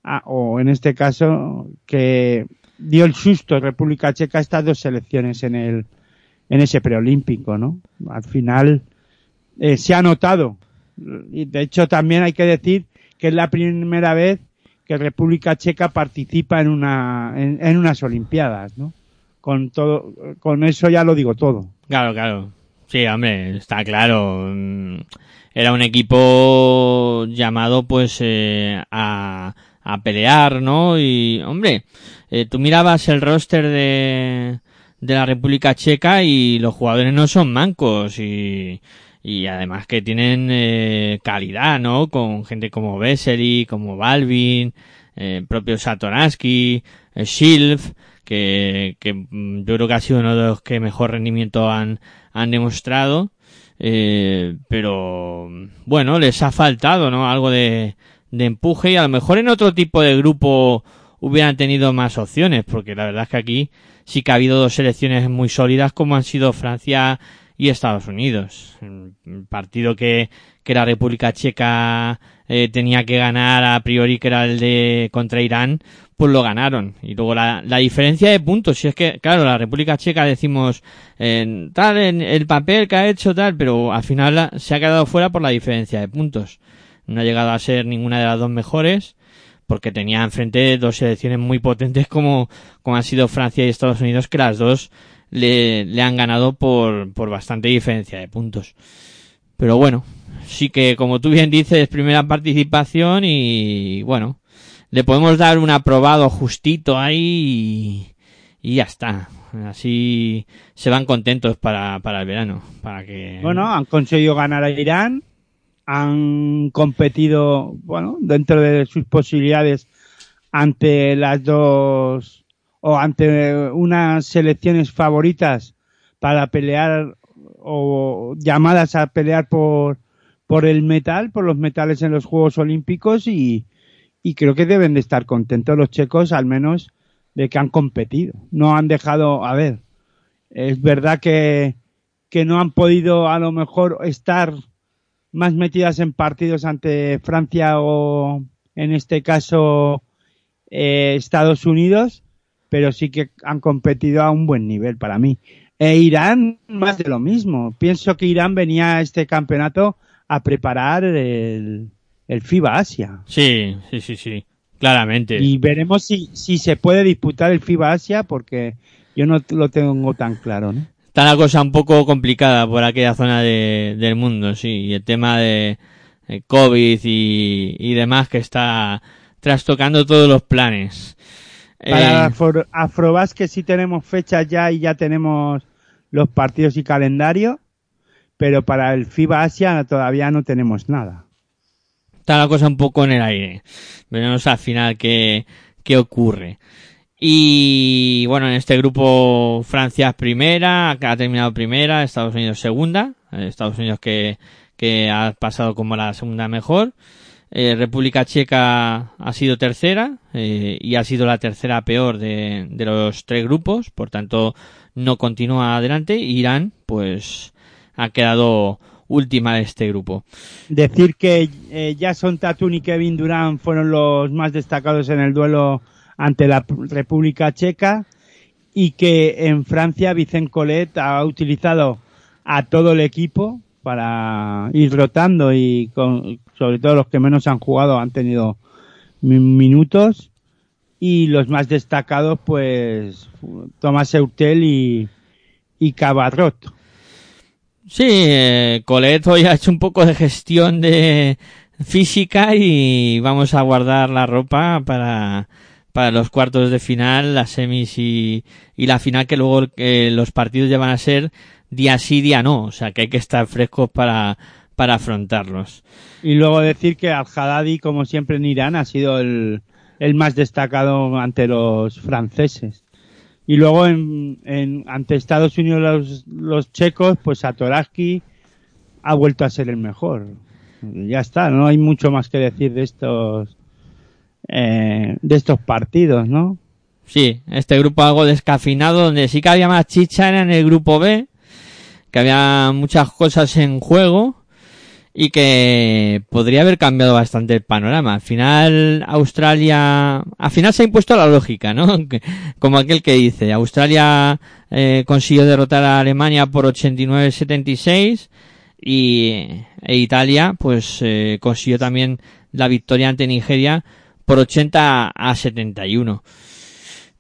Speaker 2: a- o en este caso que dio el susto República Checa estas dos selecciones en el en ese preolímpico, ¿no? Al final eh, se ha notado y de hecho también hay que decir que es la primera vez que República Checa participa en una en, en unas Olimpiadas, ¿no? Con todo con eso ya lo digo todo.
Speaker 1: Claro, claro. Sí, hombre, está claro. Mm, Era un equipo llamado pues eh, a, a pelear, ¿no? Y, hombre, eh, tú mirabas el roster de, de la República Checa y los jugadores no son mancos y, y además que tienen eh, calidad, ¿no? Con gente como Vesely, como Balvin, eh, propio Satoransky, eh, que, que mm, yo creo que ha sido uno de los que mejor rendimiento han, han demostrado. Eh, pero bueno, les ha faltado, ¿no? Algo de, de empuje y a lo mejor en otro tipo de grupo hubieran tenido más opciones, porque la verdad es que aquí sí que ha habido dos selecciones muy sólidas como han sido Francia y Estados Unidos. El partido que, que la República Checa eh, tenía que ganar a priori, que era el de contra Irán, pues lo ganaron. Y luego la, la diferencia de puntos, si es que, claro, la República Checa decimos, eh, tal, en el papel que ha hecho tal, pero al final se ha quedado fuera por la diferencia de puntos. No ha llegado a ser ninguna de las dos mejores, porque tenía enfrente dos selecciones muy potentes como, como han sido Francia y Estados Unidos, que las dos le, le han ganado por, por bastante diferencia de puntos. Pero bueno, sí que como tú bien dices, primera participación y bueno, le podemos dar un aprobado justito ahí y, ya está. Así se van contentos para, para el verano, para que...
Speaker 2: Bueno, han conseguido ganar a Irán, han competido, bueno, dentro de sus posibilidades ante las dos o ante unas selecciones favoritas para pelear o llamadas a pelear por por el metal, por los metales en los Juegos Olímpicos y, y creo que deben de estar contentos los checos al menos de que han competido. No han dejado, a ver, es verdad que, que no han podido a lo mejor estar más metidas en partidos ante Francia o en este caso eh, Estados Unidos, pero sí que han competido a un buen nivel para mí. E Irán, más de lo mismo. Pienso que Irán venía a este campeonato a preparar el, el FIBA Asia.
Speaker 1: Sí, sí, sí, sí, claramente.
Speaker 2: Y veremos si, si se puede disputar el FIBA Asia porque yo no lo tengo tan claro, ¿no?
Speaker 1: Está la cosa un poco complicada por aquella zona de- del mundo, sí. Y el tema de COVID y, y demás que está trastocando todos los planes.
Speaker 2: Para
Speaker 1: Eh,
Speaker 2: Afro, Afrobasket sí tenemos fechas ya y ya tenemos los partidos y calendario, pero para el FIBA Asia todavía no tenemos nada.
Speaker 1: está la cosa un poco en el aire. Veremos al final qué, qué ocurre. Y bueno, en este grupo Francia es primera, ha terminado primera, Estados Unidos segunda, eh, Estados Unidos que, que ha pasado como la segunda mejor. Eh, República Checa ha sido tercera eh, y ha sido la tercera peor de, de los tres grupos, por tanto no continúa adelante. Irán, pues, ha quedado última de este grupo.
Speaker 2: Decir que eh, Jason Tatum y Kevin Durant fueron los más destacados en el duelo ante la República Checa y que en Francia Vicent Collet ha utilizado a todo el equipo para ir rotando y con, sobre todo los que menos han jugado han tenido mi- minutos y los más destacados pues Tomás Eutel y, y Cabarrot.
Speaker 1: Sí, eh, Colet hoy ha hecho un poco de gestión de física y vamos a guardar la ropa para, para los cuartos de final, las semis y, y la final que luego eh, los partidos ya van a ser día sí, día no. O sea que hay que estar frescos para, para afrontarlos.
Speaker 2: Y luego decir que Al-Haddadi, como siempre en Irán, ha sido el, el más destacado ante los franceses. Y luego en, en- ante Estados Unidos los, los checos, pues Satoraski ha vuelto a ser el mejor. Ya está, no hay mucho más que decir de estos eh, de estos partidos, ¿no?
Speaker 1: Sí, este grupo algo descafinado, donde sí que había más chicha era en el grupo B, que había muchas cosas en juego y que podría haber cambiado bastante el panorama. Al final, Australia, al final se ha impuesto la lógica, ¿no? Como aquel que dice, Australia eh, consiguió derrotar a Alemania por 89-76 y e Italia, pues, eh, consiguió también la victoria ante Nigeria por 80 a 71.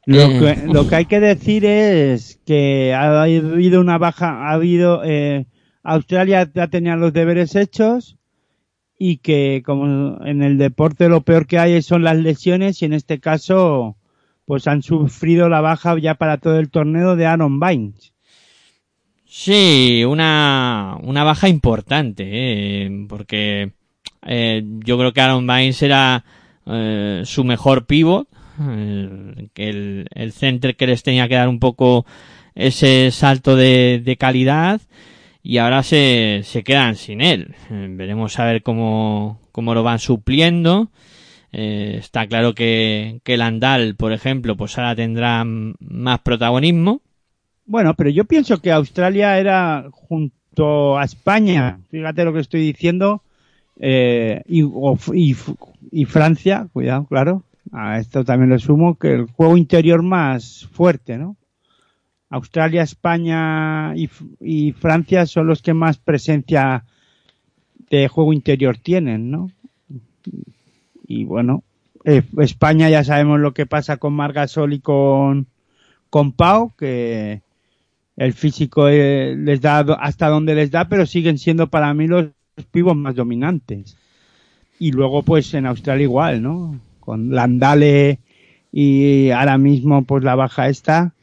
Speaker 2: Lo
Speaker 1: Eh,
Speaker 2: que, lo que hay que decir es que ha habido una baja, ha habido, eh, Australia ya tenía los deberes hechos y que como en el deporte lo peor que hay son las lesiones y en este caso pues han sufrido la baja ya para todo el torneo de Aaron Bynes.
Speaker 1: Sí, una, una baja importante, eh, porque eh, yo creo que Aaron Bynes era eh, su mejor pivot, eh, el, el center que les tenía que dar un poco ese salto de, de calidad y ahora se, se quedan sin él. Eh, veremos a ver cómo, cómo lo van supliendo. Está claro que, que Landal, por ejemplo, pues ahora tendrá más protagonismo.
Speaker 2: Bueno, pero yo pienso que Australia era junto a España, fíjate lo que estoy diciendo, y, y, y Francia, cuidado, claro, a esto también lo sumo, que el juego interior más fuerte, ¿no? Australia, España y, y Francia son los que más presencia de juego interior tienen, ¿no? Y bueno, eh, España ya sabemos lo que pasa con Margasol y con, con Pau, que el físico eh, les da hasta donde les da, pero siguen siendo para mí los pivos más dominantes. Y luego pues en Australia igual, ¿no? Con Landale y ahora mismo pues la baja esta,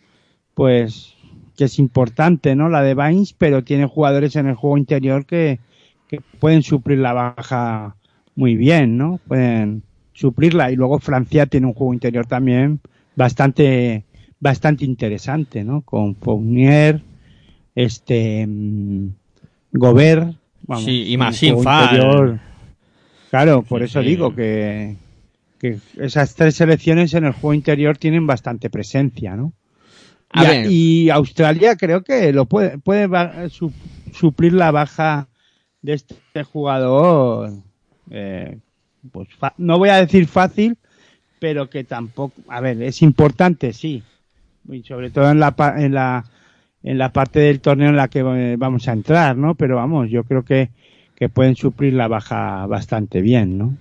Speaker 2: pues que es importante, ¿no? La de Baines, pero tiene jugadores en el juego interior que, que pueden suplir la baja muy bien, ¿no? Pueden suplirla y luego Francia tiene un juego interior también bastante bastante interesante, ¿no? Con Fournier, este mm, Gobert, vamos,
Speaker 1: Sí, y
Speaker 2: interior. Claro, por
Speaker 1: Sí,
Speaker 2: eso
Speaker 1: sí.
Speaker 2: digo que que esas tres selecciones en el juego interior tienen bastante presencia, ¿no?
Speaker 1: A
Speaker 2: y, a-
Speaker 1: ver.
Speaker 2: y Australia creo que lo puede, puede suplir la baja de este jugador. eh, pues no voy a decir fácil, pero que tampoco, a ver, es importante, sí. Y sobre todo en la, en la, en la parte del torneo en la que eh, vamos a entrar, ¿no? Pero vamos, yo creo que, que pueden suplir la baja bastante bien, ¿no?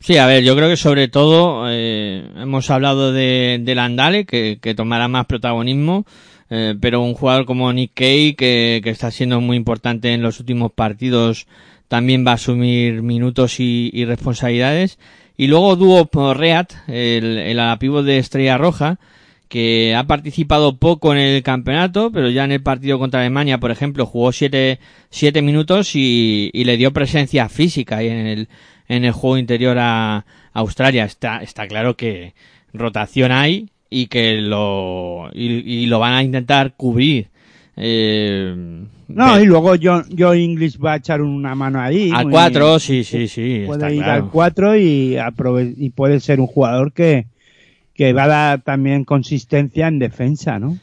Speaker 1: Sí, a ver, yo creo que sobre todo eh, hemos hablado de, Landale, que, que tomará más protagonismo, eh, pero un jugador como Nick Kay, que, que está siendo muy importante en los últimos partidos, también va a asumir minutos y, responsabilidades. Y luego Duo Reat, el, el de Estrella Roja, que ha participado poco en el campeonato, pero ya en el partido contra Alemania, por ejemplo, jugó siete, siete minutos y, y le dio presencia física en el, en el juego interior a Australia. Está, está claro que rotación hay y que lo, y, y lo van a intentar cubrir. Eh,
Speaker 2: No, y luego John, John English va a echar una mano ahí.
Speaker 1: al
Speaker 2: muy-
Speaker 1: 4, sí, sí, sí.
Speaker 2: puede
Speaker 1: está
Speaker 2: ir
Speaker 1: claro.
Speaker 2: al 4 y, aprove- y puede ser un jugador que, que va a dar también consistencia en defensa, ¿no?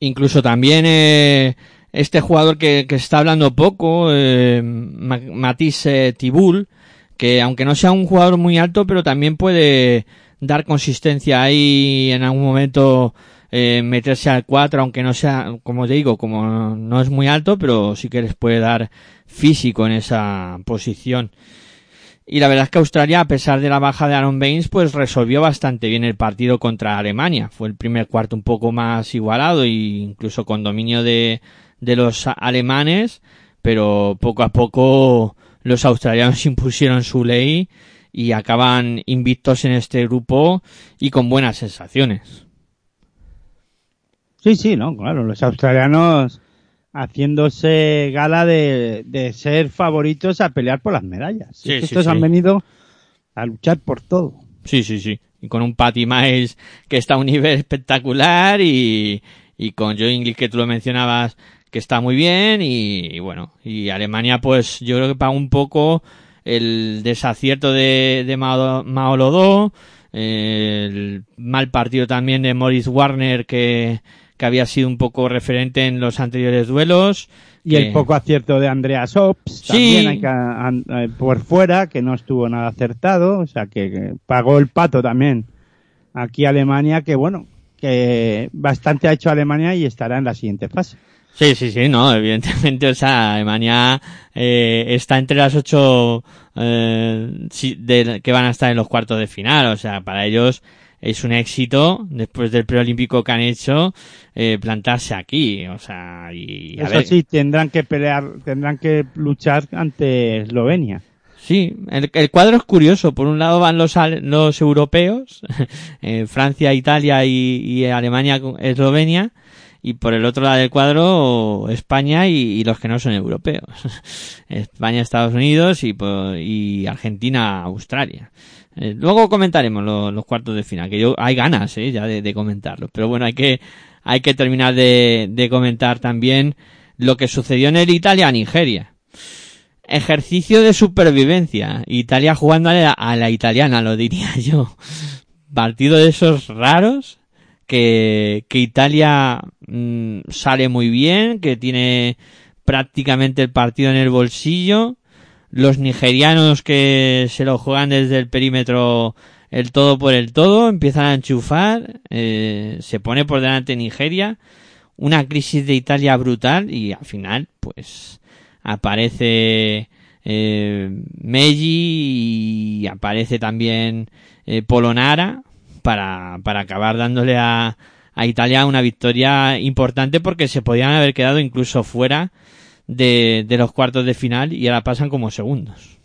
Speaker 1: Incluso también eh, este jugador que, que está hablando poco, eh, Ma- Matisse Tibul, que aunque no sea un jugador muy alto, pero también puede dar consistencia ahí en algún momento eh, meterse al 4, aunque no sea, como te digo, como no es muy alto, pero sí que les puede dar físico en esa posición. Y la verdad es que Australia, a pesar de la baja de Aaron Baines, pues resolvió bastante bien el partido contra Alemania. Fue el primer cuarto un poco más igualado e incluso con dominio de, de los alemanes, pero poco a poco los australianos impusieron su ley y acaban invictos en este grupo y con buenas sensaciones.
Speaker 2: Sí, sí, no, claro, los australianos haciéndose gala de, de ser favoritos a pelear por las medallas.
Speaker 1: Sí, sí,
Speaker 2: estos
Speaker 1: sí.
Speaker 2: han venido a luchar por todo.
Speaker 1: Sí, sí, sí. Y con un Patty Miles que está a un nivel espectacular y, y con Joe Inglis que tú lo mencionabas que está muy bien y, y bueno, y Alemania pues yo creo que paga un poco el desacierto de, de Mao, Mao Lodó, el mal partido también de Morris Warner que, que había sido un poco referente en los anteriores duelos.
Speaker 2: Y
Speaker 1: que-
Speaker 2: el poco acierto de Andreas Ops
Speaker 1: Sí.
Speaker 2: también hay que, an- eh, por fuera, que no estuvo nada acertado, o sea que, que pagó el pato también. Aquí Alemania, que bueno, que bastante ha hecho Alemania y estará en la siguiente fase.
Speaker 1: Sí, sí, sí, no, evidentemente, o sea, Alemania eh, está entre las ocho eh, de- que van a estar en los cuartos de final, o sea, para ellos es un éxito, después del preolímpico que han hecho, eh, plantarse aquí, o sea, y a
Speaker 2: Eso
Speaker 1: ver,
Speaker 2: sí, tendrán que pelear, tendrán que luchar ante Eslovenia.
Speaker 1: Sí, el, el cuadro es curioso. Por un lado van los, los europeos, eh, Francia, Italia y, y Alemania, Eslovenia, y por el otro lado del cuadro España y, y los que no son europeos. España, Estados Unidos y, y Argentina, Australia. Eh, luego comentaremos lo- los cuartos de final, que yo hay ganas eh, ya de, de. Pero bueno, hay que, hay que terminar de, de comentar también lo que sucedió en el Italia-Nigeria ejercicio de supervivencia. Italia jugando a la, a la italiana, lo diría yo. Partido de esos raros que, que Italia mm, sale muy bien, que tiene prácticamente el partido en el bolsillo. Los nigerianos que se lo juegan desde el perímetro el todo por el todo, empiezan a enchufar, eh, se pone por delante Nigeria, una crisis de Italia brutal y al final, pues, aparece eh, y aparece también eh, Polonara para, para acabar dándole a, a Italia una victoria importante porque se podían haber quedado incluso fuera de, de los cuartos de final y ahora pasan como segundos.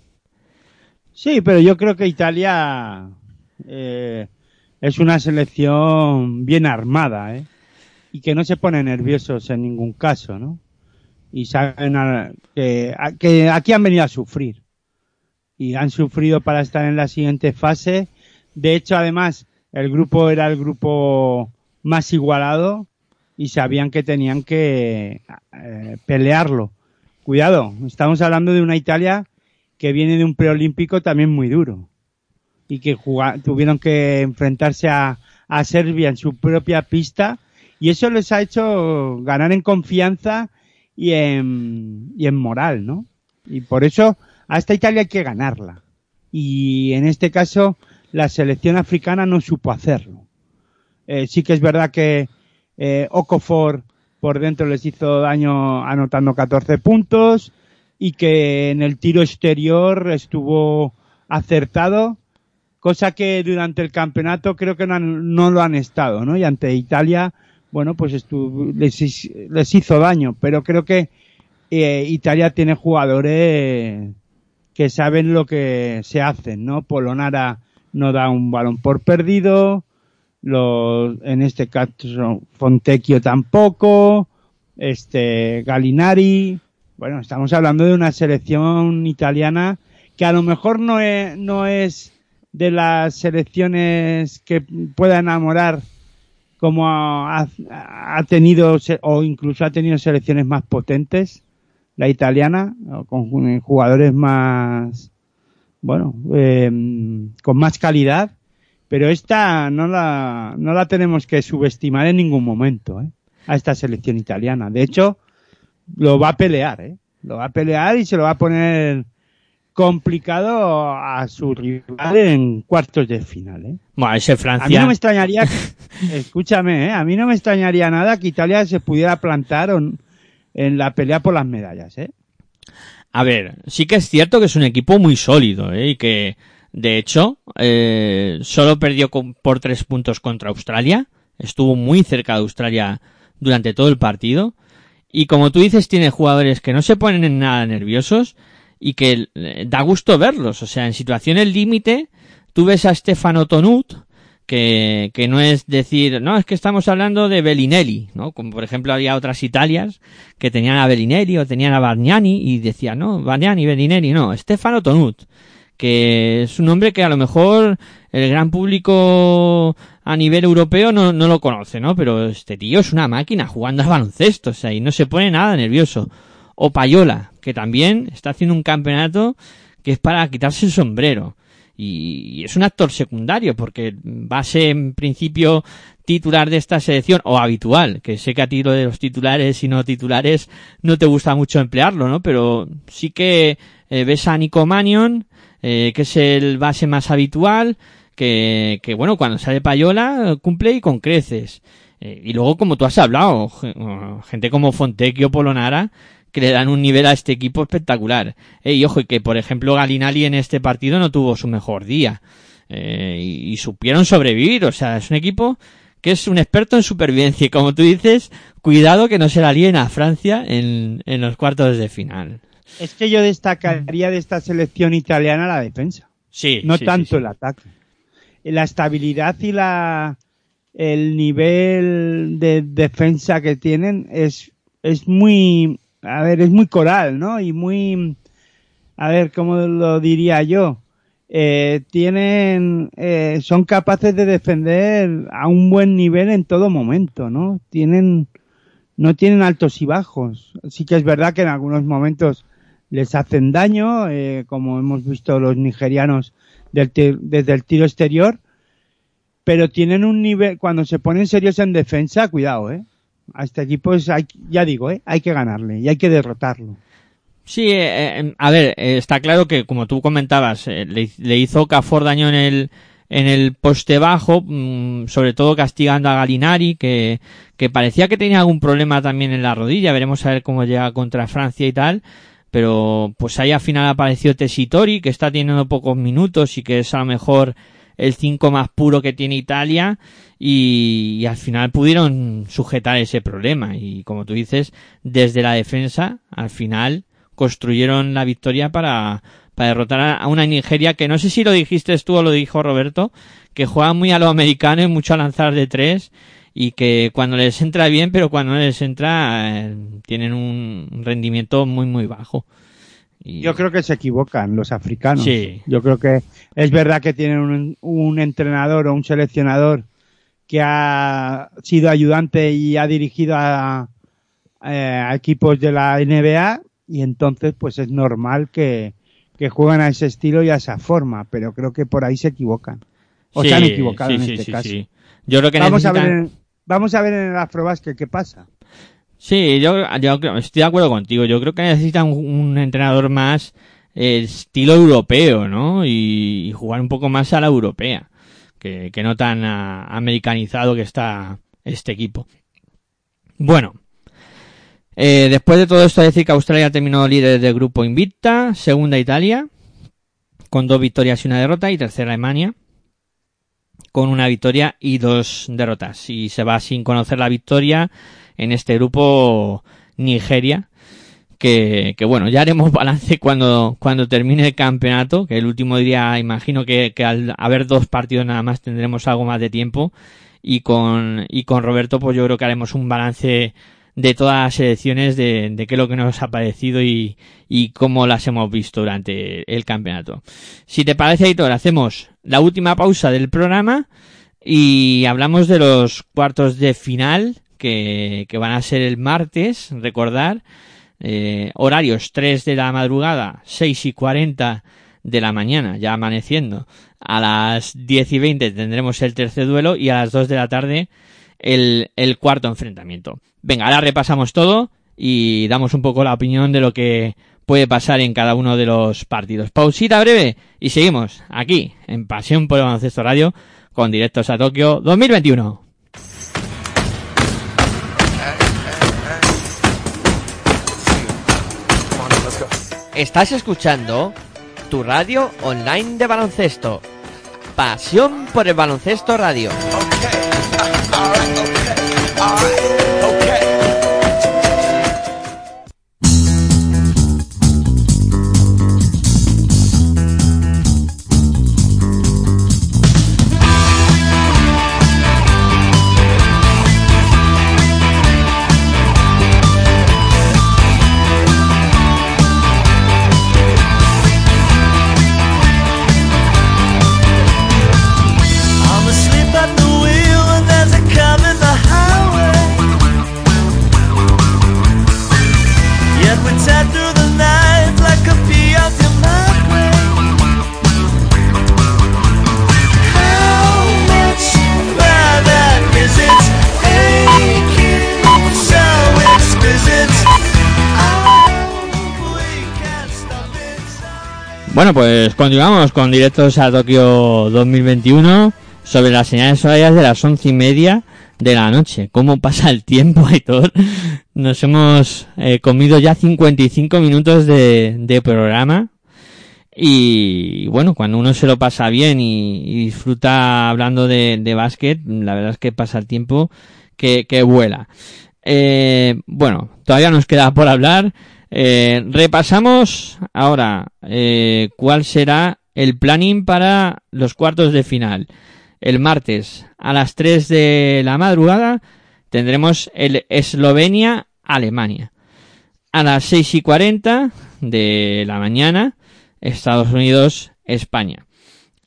Speaker 2: Sí, pero yo creo que Italia eh, es una selección bien armada, ¿eh? Y que no se pone nerviosos en ningún caso, ¿no? Y saben a- que, que aquí han venido a sufrir. Y han sufrido para estar en la siguiente fase. De hecho, además, el grupo era el grupo más igualado y sabían que tenían que eh, pelearlo. Cuidado, estamos hablando de una Italia que viene de un preolímpico también muy duro y que tuvieron que enfrentarse a, a Serbia en su propia pista y eso les ha hecho ganar en confianza y en, y en moral, ¿no? Y por eso a esta Italia hay que ganarla. Y en este caso la selección africana no supo hacerlo. Eh, sí que es verdad que eh, por dentro les hizo daño anotando 14 puntos y que en el tiro exterior estuvo acertado, cosa que durante el campeonato creo que no, han- no lo han estado, ¿no? Y ante Italia, bueno, pues estuvo, les hizo daño, pero creo que eh, Italia tiene jugadores que saben lo que se hacen, ¿no? Polonara no da un balón por perdido, los, en este caso Fontecchio tampoco, este Galinari, bueno, estamos hablando de una selección italiana que a lo mejor no es, no es de las selecciones que pueda enamorar como ha, ha tenido o incluso ha tenido selecciones más potentes, la italiana, con jugadores más, bueno, eh, con más calidad, pero esta no la, no la tenemos que subestimar en ningún momento, ¿eh? a esta selección italiana. De hecho, lo va a pelear, ¿eh? Lo va a pelear y se lo va a poner complicado a su rival en cuartos de final, ¿eh?
Speaker 1: Bueno, ese
Speaker 2: A mí
Speaker 1: Francia.
Speaker 2: no me extrañaría, que- escúchame, ¿eh? a mí no me extrañaría nada que Italia se pudiera plantar en, en la pelea por las medallas, ¿eh?
Speaker 1: A ver, sí que es cierto que es un equipo muy sólido, ¿eh? Y que, de hecho, eh, solo perdió por tres puntos contra Australia. Estuvo muy cerca de Australia durante todo el partido. Y como tú dices, tiene jugadores que no se ponen en nada nerviosos y que eh, da gusto verlos. O sea, en situaciones límite, tú ves a Stefano Tonut, que, que no es decir, no, es que estamos hablando de Bellinelli, ¿no? Como por ejemplo había otras Italias que tenían a Bellinelli o tenían a Bargnani y decían, no, Bargnani, Bellinelli, no, Stefano Tonut, que es un hombre que a lo mejor el gran público a nivel europeo no, no lo conoce, ¿no? Pero este tío es una máquina jugando al baloncesto, o sea, y no se pone nada nervioso. O Payola, que también está haciendo un campeonato que es para quitarse el sombrero. Y es un actor secundario, porque va a ser en principio titular de esta selección, o habitual, que sé que a ti lo de los titulares y no titulares no te gusta mucho emplearlo, ¿no? Pero sí que eh, ves a Nico Manion, eh, que es el base más habitual, que, que bueno, cuando sale Payola cumple y con creces. Eh, y luego, como tú has hablado, ge- gente como Fontecchio, Polonara, que le dan un nivel a este equipo espectacular. Eh, y ojo, y que por ejemplo Galinali en este partido no tuvo su mejor día. Eh, y, supieron sobrevivir, o sea, es un equipo que es un experto en supervivencia. Y como tú dices, cuidado que no se la líen a Francia en, en los cuartos de final.
Speaker 2: Es que yo destacaría de esta selección italiana la defensa,
Speaker 1: Sí,
Speaker 2: no
Speaker 1: sí,
Speaker 2: tanto
Speaker 1: sí,
Speaker 2: el ataque. La estabilidad y la el nivel de defensa que tienen es es muy a ver, es muy coral, ¿no? Y muy a ver, ¿cómo lo diría yo? Eh, tienen, eh, son capaces de defender a un buen nivel en todo momento, ¿no? Tienen, no tienen altos y bajos. Sí que es verdad que en algunos momentos les hacen daño, eh, como hemos visto los nigerianos del desde el tiro exterior, pero tienen un nivel, cuando se ponen serios en defensa, cuidado, eh. A este equipo es, hay, ya digo, eh, hay que ganarle y hay que derrotarlo.
Speaker 1: Sí, eh, eh, a ver, eh, está claro que como tú comentabas, eh, le, le hizo Cafor daño en el en el poste bajo, mm, sobre todo castigando a Galinari, que, que parecía que tenía algún problema también en la rodilla. Veremos a ver cómo llega contra Francia y tal. Pero pues ahí al final apareció Tessitori, que está teniendo pocos minutos y que es a lo mejor el 5 más puro que tiene Italia y, y al final pudieron sujetar ese problema. Y como tú dices desde la defensa al final construyeron la victoria para, para derrotar a- a una Nigeria que no sé si lo dijiste tú o lo dijo Roberto, que juega muy a lo americano y mucho a lanzar de tres y que cuando les entra bien, pero cuando no les entra eh, tienen un rendimiento muy muy bajo. Y-
Speaker 2: Yo creo que se equivocan los africanos.
Speaker 1: Sí.
Speaker 2: Yo creo que es verdad que tienen un, un entrenador o un seleccionador que ha sido ayudante y ha dirigido a, eh, a equipos de la NBA y entonces pues es normal que, que jueguen a ese estilo y a esa forma, pero creo que por ahí se equivocan. O se han equivocado
Speaker 1: sí,
Speaker 2: en
Speaker 1: sí,
Speaker 2: este caso.
Speaker 1: Yo creo que
Speaker 2: Vamos a, ver vamos a ver en el Afrobasket qué pasa.
Speaker 1: Sí, yo, estoy de acuerdo contigo. Yo creo que necesitan un, entrenador más eh, estilo europeo, ¿no? Y, jugar un poco más a la europea, que, que no tan ah, americanizado que está este equipo. Bueno, eh, después de todo esto, decir que Australia terminó líder del grupo invicta, segunda Italia, con dos victorias y una derrota, y tercera Alemania, con una victoria y dos derrotas. Y se va sin conocer la victoria en este grupo Nigeria, que, que bueno, ya haremos balance cuando, cuando termine el campeonato, que el último día imagino que, que al haber dos partidos nada más tendremos algo más de tiempo. Y con, y con Roberto, pues yo creo que haremos un balance de todas las selecciones de, de qué es lo que nos ha parecido y, y cómo las hemos visto durante el campeonato. Si te parece, Aitor, hacemos la última pausa del programa y hablamos de los cuartos de final que, que van a ser el martes, recordar, eh, horarios 3 de la madrugada, 6 y 40 de la mañana, ya amaneciendo. A las 10 y 20 tendremos el tercer duelo y a las 2 de la tarde el, el cuarto enfrentamiento. Venga, ahora repasamos todo y damos un poco la opinión de lo que puede pasar en cada uno de los partidos. Pausita breve y seguimos aquí en Pasión por el Baloncesto Radio con directos a Tokio 2021.
Speaker 3: Estás escuchando tu radio online de baloncesto. Pasión por el baloncesto radio.
Speaker 1: Bueno, pues continuamos con directos a Tokio 2021 sobre las señales horarias de las once y media de la noche. ¿Cómo pasa el tiempo, Aitor? Nos hemos eh, comido ya 55 minutos de, programa. Y bueno, cuando uno se lo pasa bien y, y disfruta hablando de, de básquet, la verdad es que pasa el tiempo que, que vuela. Eh, bueno, todavía nos queda por hablar. Eh, repasamos ahora eh, cuál será el planning para los cuartos de final. El martes a las 3 de la madrugada tendremos el Eslovenia-Alemania. A las 6 y 40 de la mañana, Estados Unidos-España.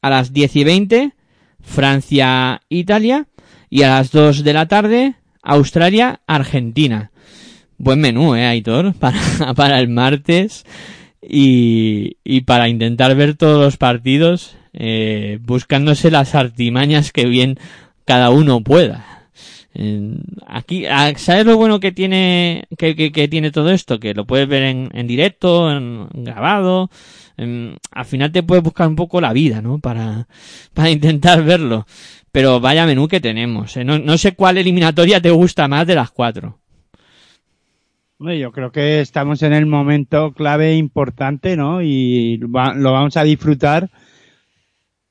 Speaker 1: A las 10 y 20, Francia-Italia. Y a las 2 de la tarde, Australia-Argentina. Buen menú, eh, Aitor, para, para el martes. Y, y para intentar ver todos los partidos, eh, buscándose las artimañas que bien cada uno pueda. Eh, aquí, ah, ¿sabes lo bueno que tiene, que, que, que tiene todo esto? Que lo puedes ver en, en directo, en, grabado. en- al final te puedes buscar un poco la vida, ¿no? Para, para intentar verlo. Pero vaya menú que tenemos. ¿eh? No, no sé cuál eliminatoria te gusta más de las cuatro.
Speaker 2: Yo creo que estamos en el momento clave importante, ¿no? Y va- lo vamos a disfrutar.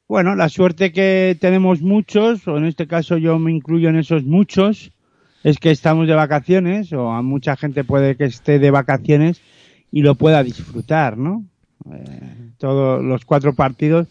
Speaker 2: Bueno, la suerte que tenemos muchos, o en este caso yo me incluyo en esos muchos, es que estamos de vacaciones, o a mucha gente puede que esté de vacaciones y lo pueda disfrutar, ¿no? Eh, todos los cuatro partidos.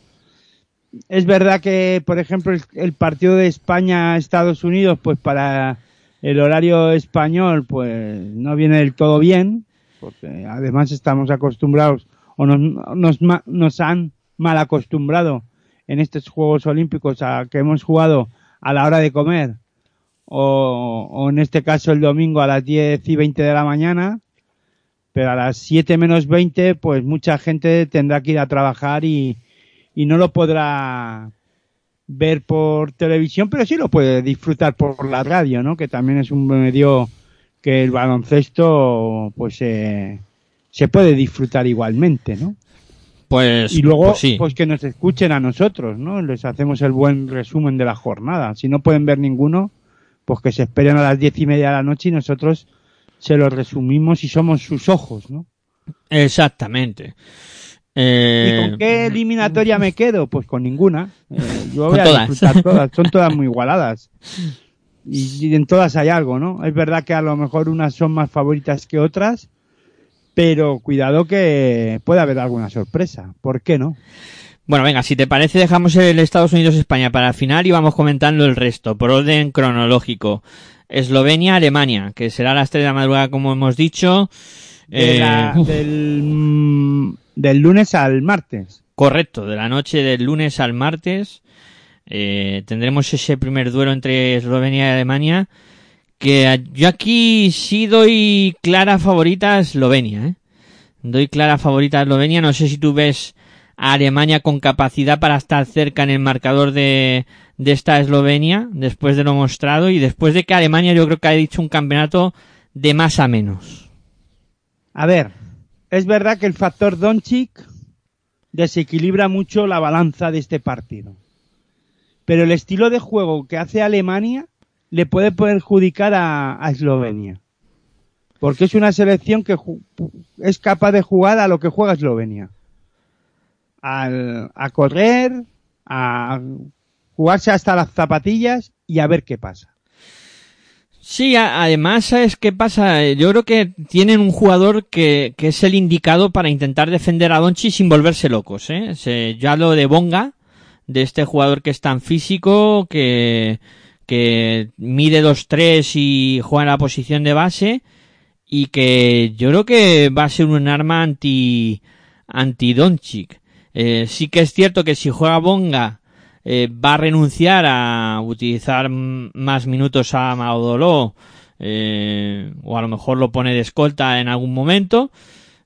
Speaker 2: Es verdad que, por ejemplo, el, el partido de España-Estados Unidos, pues para el horario español, pues no viene del todo bien, porque además estamos acostumbrados, o nos, nos, nos han mal acostumbrado en estos Juegos Olímpicos a que hemos jugado a la hora de comer, o, o en este caso el domingo a las 10 y 20 de la mañana, pero a las 7 menos 20, pues mucha gente tendrá que ir a trabajar y, y no lo podrá ver por televisión, pero sí lo puede disfrutar por la radio, ¿no? Que también es un medio que el baloncesto, pues, eh, se puede disfrutar igualmente, ¿no?
Speaker 1: Pues,
Speaker 2: Y luego,
Speaker 1: pues sí.
Speaker 2: pues que nos escuchen a nosotros, ¿no? Les hacemos el buen resumen de la jornada. Si no pueden ver ninguno, pues que se esperen a las diez y media de la noche y nosotros se lo resumimos y somos sus ojos, ¿no?
Speaker 1: Exactamente.
Speaker 2: ¿Y
Speaker 1: Eh,
Speaker 2: con qué eliminatoria me quedo? Pues con ninguna. Eh, yo voy a
Speaker 1: todas.
Speaker 2: disfrutar todas. Son todas muy igualadas. Y, y en todas hay algo, ¿no? Es verdad que a lo mejor unas son más favoritas que otras, pero cuidado que puede haber alguna sorpresa. ¿Por qué no?
Speaker 1: Bueno, venga, si te parece, dejamos el Estados Unidos-España para el final y vamos comentando el resto, por orden cronológico. Eslovenia-Alemania, que será a las 3 de la madrugada, como hemos dicho.
Speaker 2: De
Speaker 1: Eh,
Speaker 2: la-
Speaker 1: uf,
Speaker 2: del, del lunes al martes.
Speaker 1: correcto, de la noche del lunes al martes. eh, tendremos ese primer duelo entre Eslovenia y Alemania. Que yo aquí sí doy clara favorita a Eslovenia, ¿eh? Doy clara favorita a Eslovenia. No sé si tú ves a Alemania con capacidad para estar cerca en el marcador de, de esta Eslovenia, después de lo mostrado, y después de que Alemania yo creo que ha dicho un campeonato de más a menos.
Speaker 2: A ver, es verdad que el factor Doncic desequilibra mucho la balanza de este partido. Pero el estilo de juego que hace Alemania le puede perjudicar a, a Eslovenia. Porque es una selección que es capaz de jugar a lo que juega Eslovenia. Al- a correr, a jugarse hasta las zapatillas y a ver qué pasa.
Speaker 1: Sí, además, ¿sabes qué pasa? Yo creo que tienen un jugador que, que es el indicado para intentar defender a Donchi sin volverse locos, ¿eh? Ya lo de Bonga, de este jugador que es tan físico, que, que mide 2-3 y juega en la posición de base, y que yo creo que va a ser un arma anti, anti Doncic. Eh, sí que es cierto que si juega Bonga, eh, va a renunciar a utilizar más minutos a Maudoló, eh, o a lo mejor lo pone de escolta en algún momento,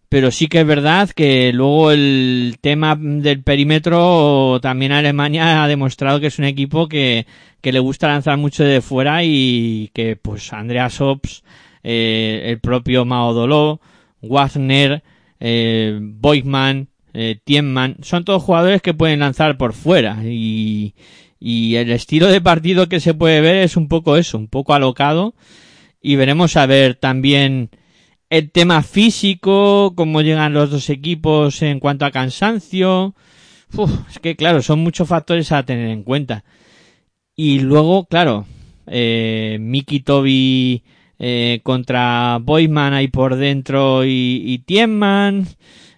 Speaker 1: pero sí que es verdad que luego el tema del perímetro también Alemania ha demostrado que es un equipo que, que le gusta lanzar mucho de fuera y que pues Andreas Ops, eh, el propio Maodoló, Wagner, eh, Boigman, eh, Tienman, son todos jugadores que pueden lanzar por fuera y, y el estilo de partido que se puede ver es un poco eso, un poco alocado y veremos a ver también el tema físico, cómo llegan los dos equipos en cuanto a cansancio. Es que claro, son muchos factores a tener en cuenta. Y luego, claro, eh, Miki Toby eh, contra Boyman ahí por dentro y, y Tienman.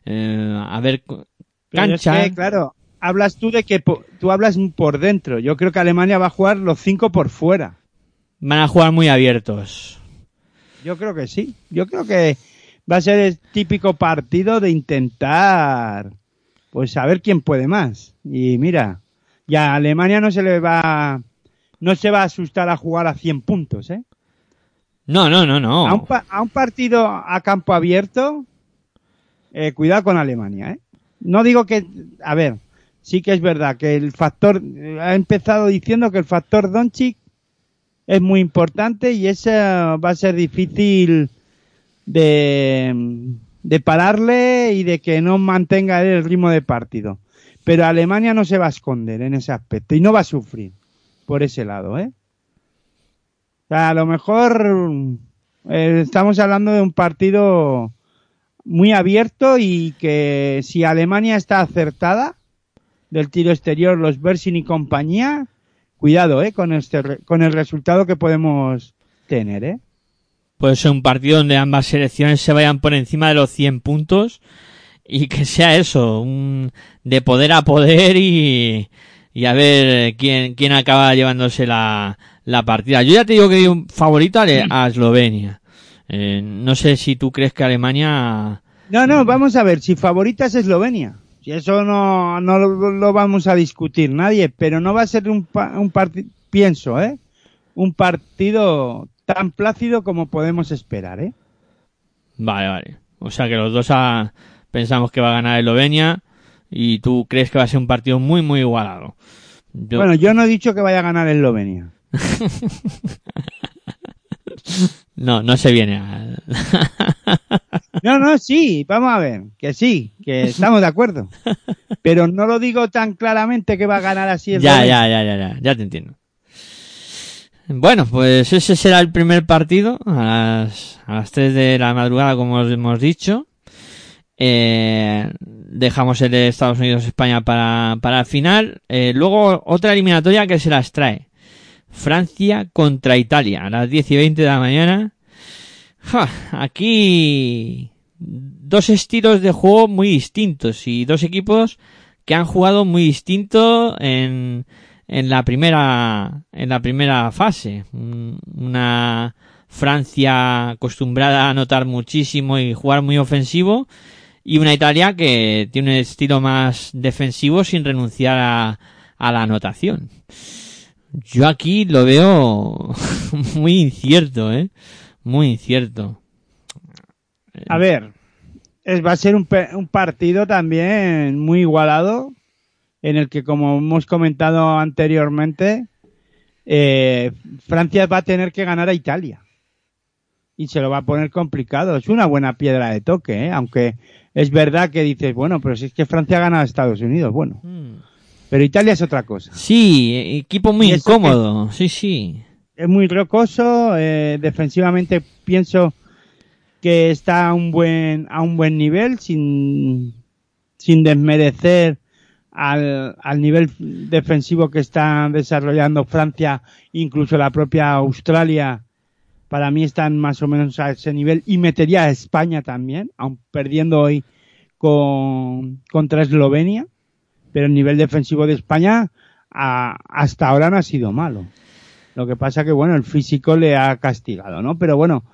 Speaker 1: Eh, a ver,
Speaker 2: Pero
Speaker 1: cancha.
Speaker 2: es que, claro, hablas tú de que tú hablas por dentro. Yo creo que Alemania va a jugar los cinco por fuera.
Speaker 1: Van a jugar muy abiertos.
Speaker 2: Yo creo que sí. Yo creo que va a ser el típico partido de intentar, pues, a ver quién puede más. Y mira, ya a Alemania no se le va, no se va a asustar a jugar a 100 puntos, ¿eh?
Speaker 1: No, no, no, no.
Speaker 2: A, un pa- a un partido a campo abierto, eh, cuidado con Alemania, ¿eh? No digo que, a ver, sí que es verdad que el factor, eh, ha empezado diciendo que el factor Doncic es muy importante y ese va a ser difícil de, de pararle y de que no mantenga el ritmo de partido. Pero Alemania no se va a esconder en ese aspecto y no va a sufrir por ese lado, ¿eh? O sea, a lo mejor eh, estamos hablando de un partido muy abierto y que si Alemania está acertada del tiro exterior, los Bersin y compañía, cuidado, eh, con este, con el resultado que podemos tener, eh.
Speaker 1: Puede ser un partido donde ambas selecciones se vayan por encima de los 100 puntos y que sea eso, un, de poder a poder y, y a ver quién, quién acaba llevándose la, la partida. Yo ya te digo que di un favorito a, a Eslovenia. Eh, no sé si tú crees que Alemania...
Speaker 2: No, no, vamos a ver, si favorita es Eslovenia. Si eso no, no lo, lo vamos a discutir nadie, pero no va a ser un, un partido, pienso, eh, un partido tan plácido como podemos esperar, eh.
Speaker 1: Vale, vale. O sea que los dos pensamos que va a ganar Eslovenia y tú crees que va a ser un partido muy, muy igualado. Yo-
Speaker 2: Bueno, yo no he dicho que vaya a ganar Eslovenia.
Speaker 1: No, no se viene a...
Speaker 2: No, no, sí, vamos a ver, que sí, que estamos de acuerdo. Pero no lo digo tan claramente que va a ganar así el
Speaker 1: ya, ya, ya, ya, ya, ya te entiendo. Bueno, pues ese será el primer partido a las, a las 3 de la madrugada, como os hemos dicho. Eh, dejamos el de Estados Unidos-España para, para el final. Eh, luego otra eliminatoria que se las trae. Francia contra Italia a las 10 y 20 de la mañana. Ja, aquí dos estilos de juego muy distintos y dos equipos que han jugado muy distinto en, en la primera en la primera fase Un- una Francia acostumbrada a anotar muchísimo y jugar muy ofensivo y una Italia que tiene un estilo más defensivo sin renunciar a, a la anotación yo aquí lo veo muy incierto eh muy incierto
Speaker 2: A ver, es, va a ser un, un partido también muy igualado, en el que, como hemos comentado anteriormente, eh, Francia va a tener que ganar a Italia. Y se lo va a poner complicado. Es una buena piedra de toque, ¿eh? aunque es verdad que dices, bueno, pero si es que Francia gana a Estados Unidos, bueno. Pero Italia es otra cosa.
Speaker 1: Sí, equipo muy incómodo. Sí, sí.
Speaker 2: es muy rocoso, eh, defensivamente pienso que está a un buen, a un buen nivel, sin, sin desmerecer al, al nivel defensivo que está desarrollando Francia, incluso la propia Australia, para mí están más o menos a ese nivel, y metería a España también, aun perdiendo hoy con, contra Eslovenia, pero el nivel defensivo de España hasta ahora no ha sido malo. Lo que pasa que, bueno, el físico le ha castigado, ¿no? Pero bueno,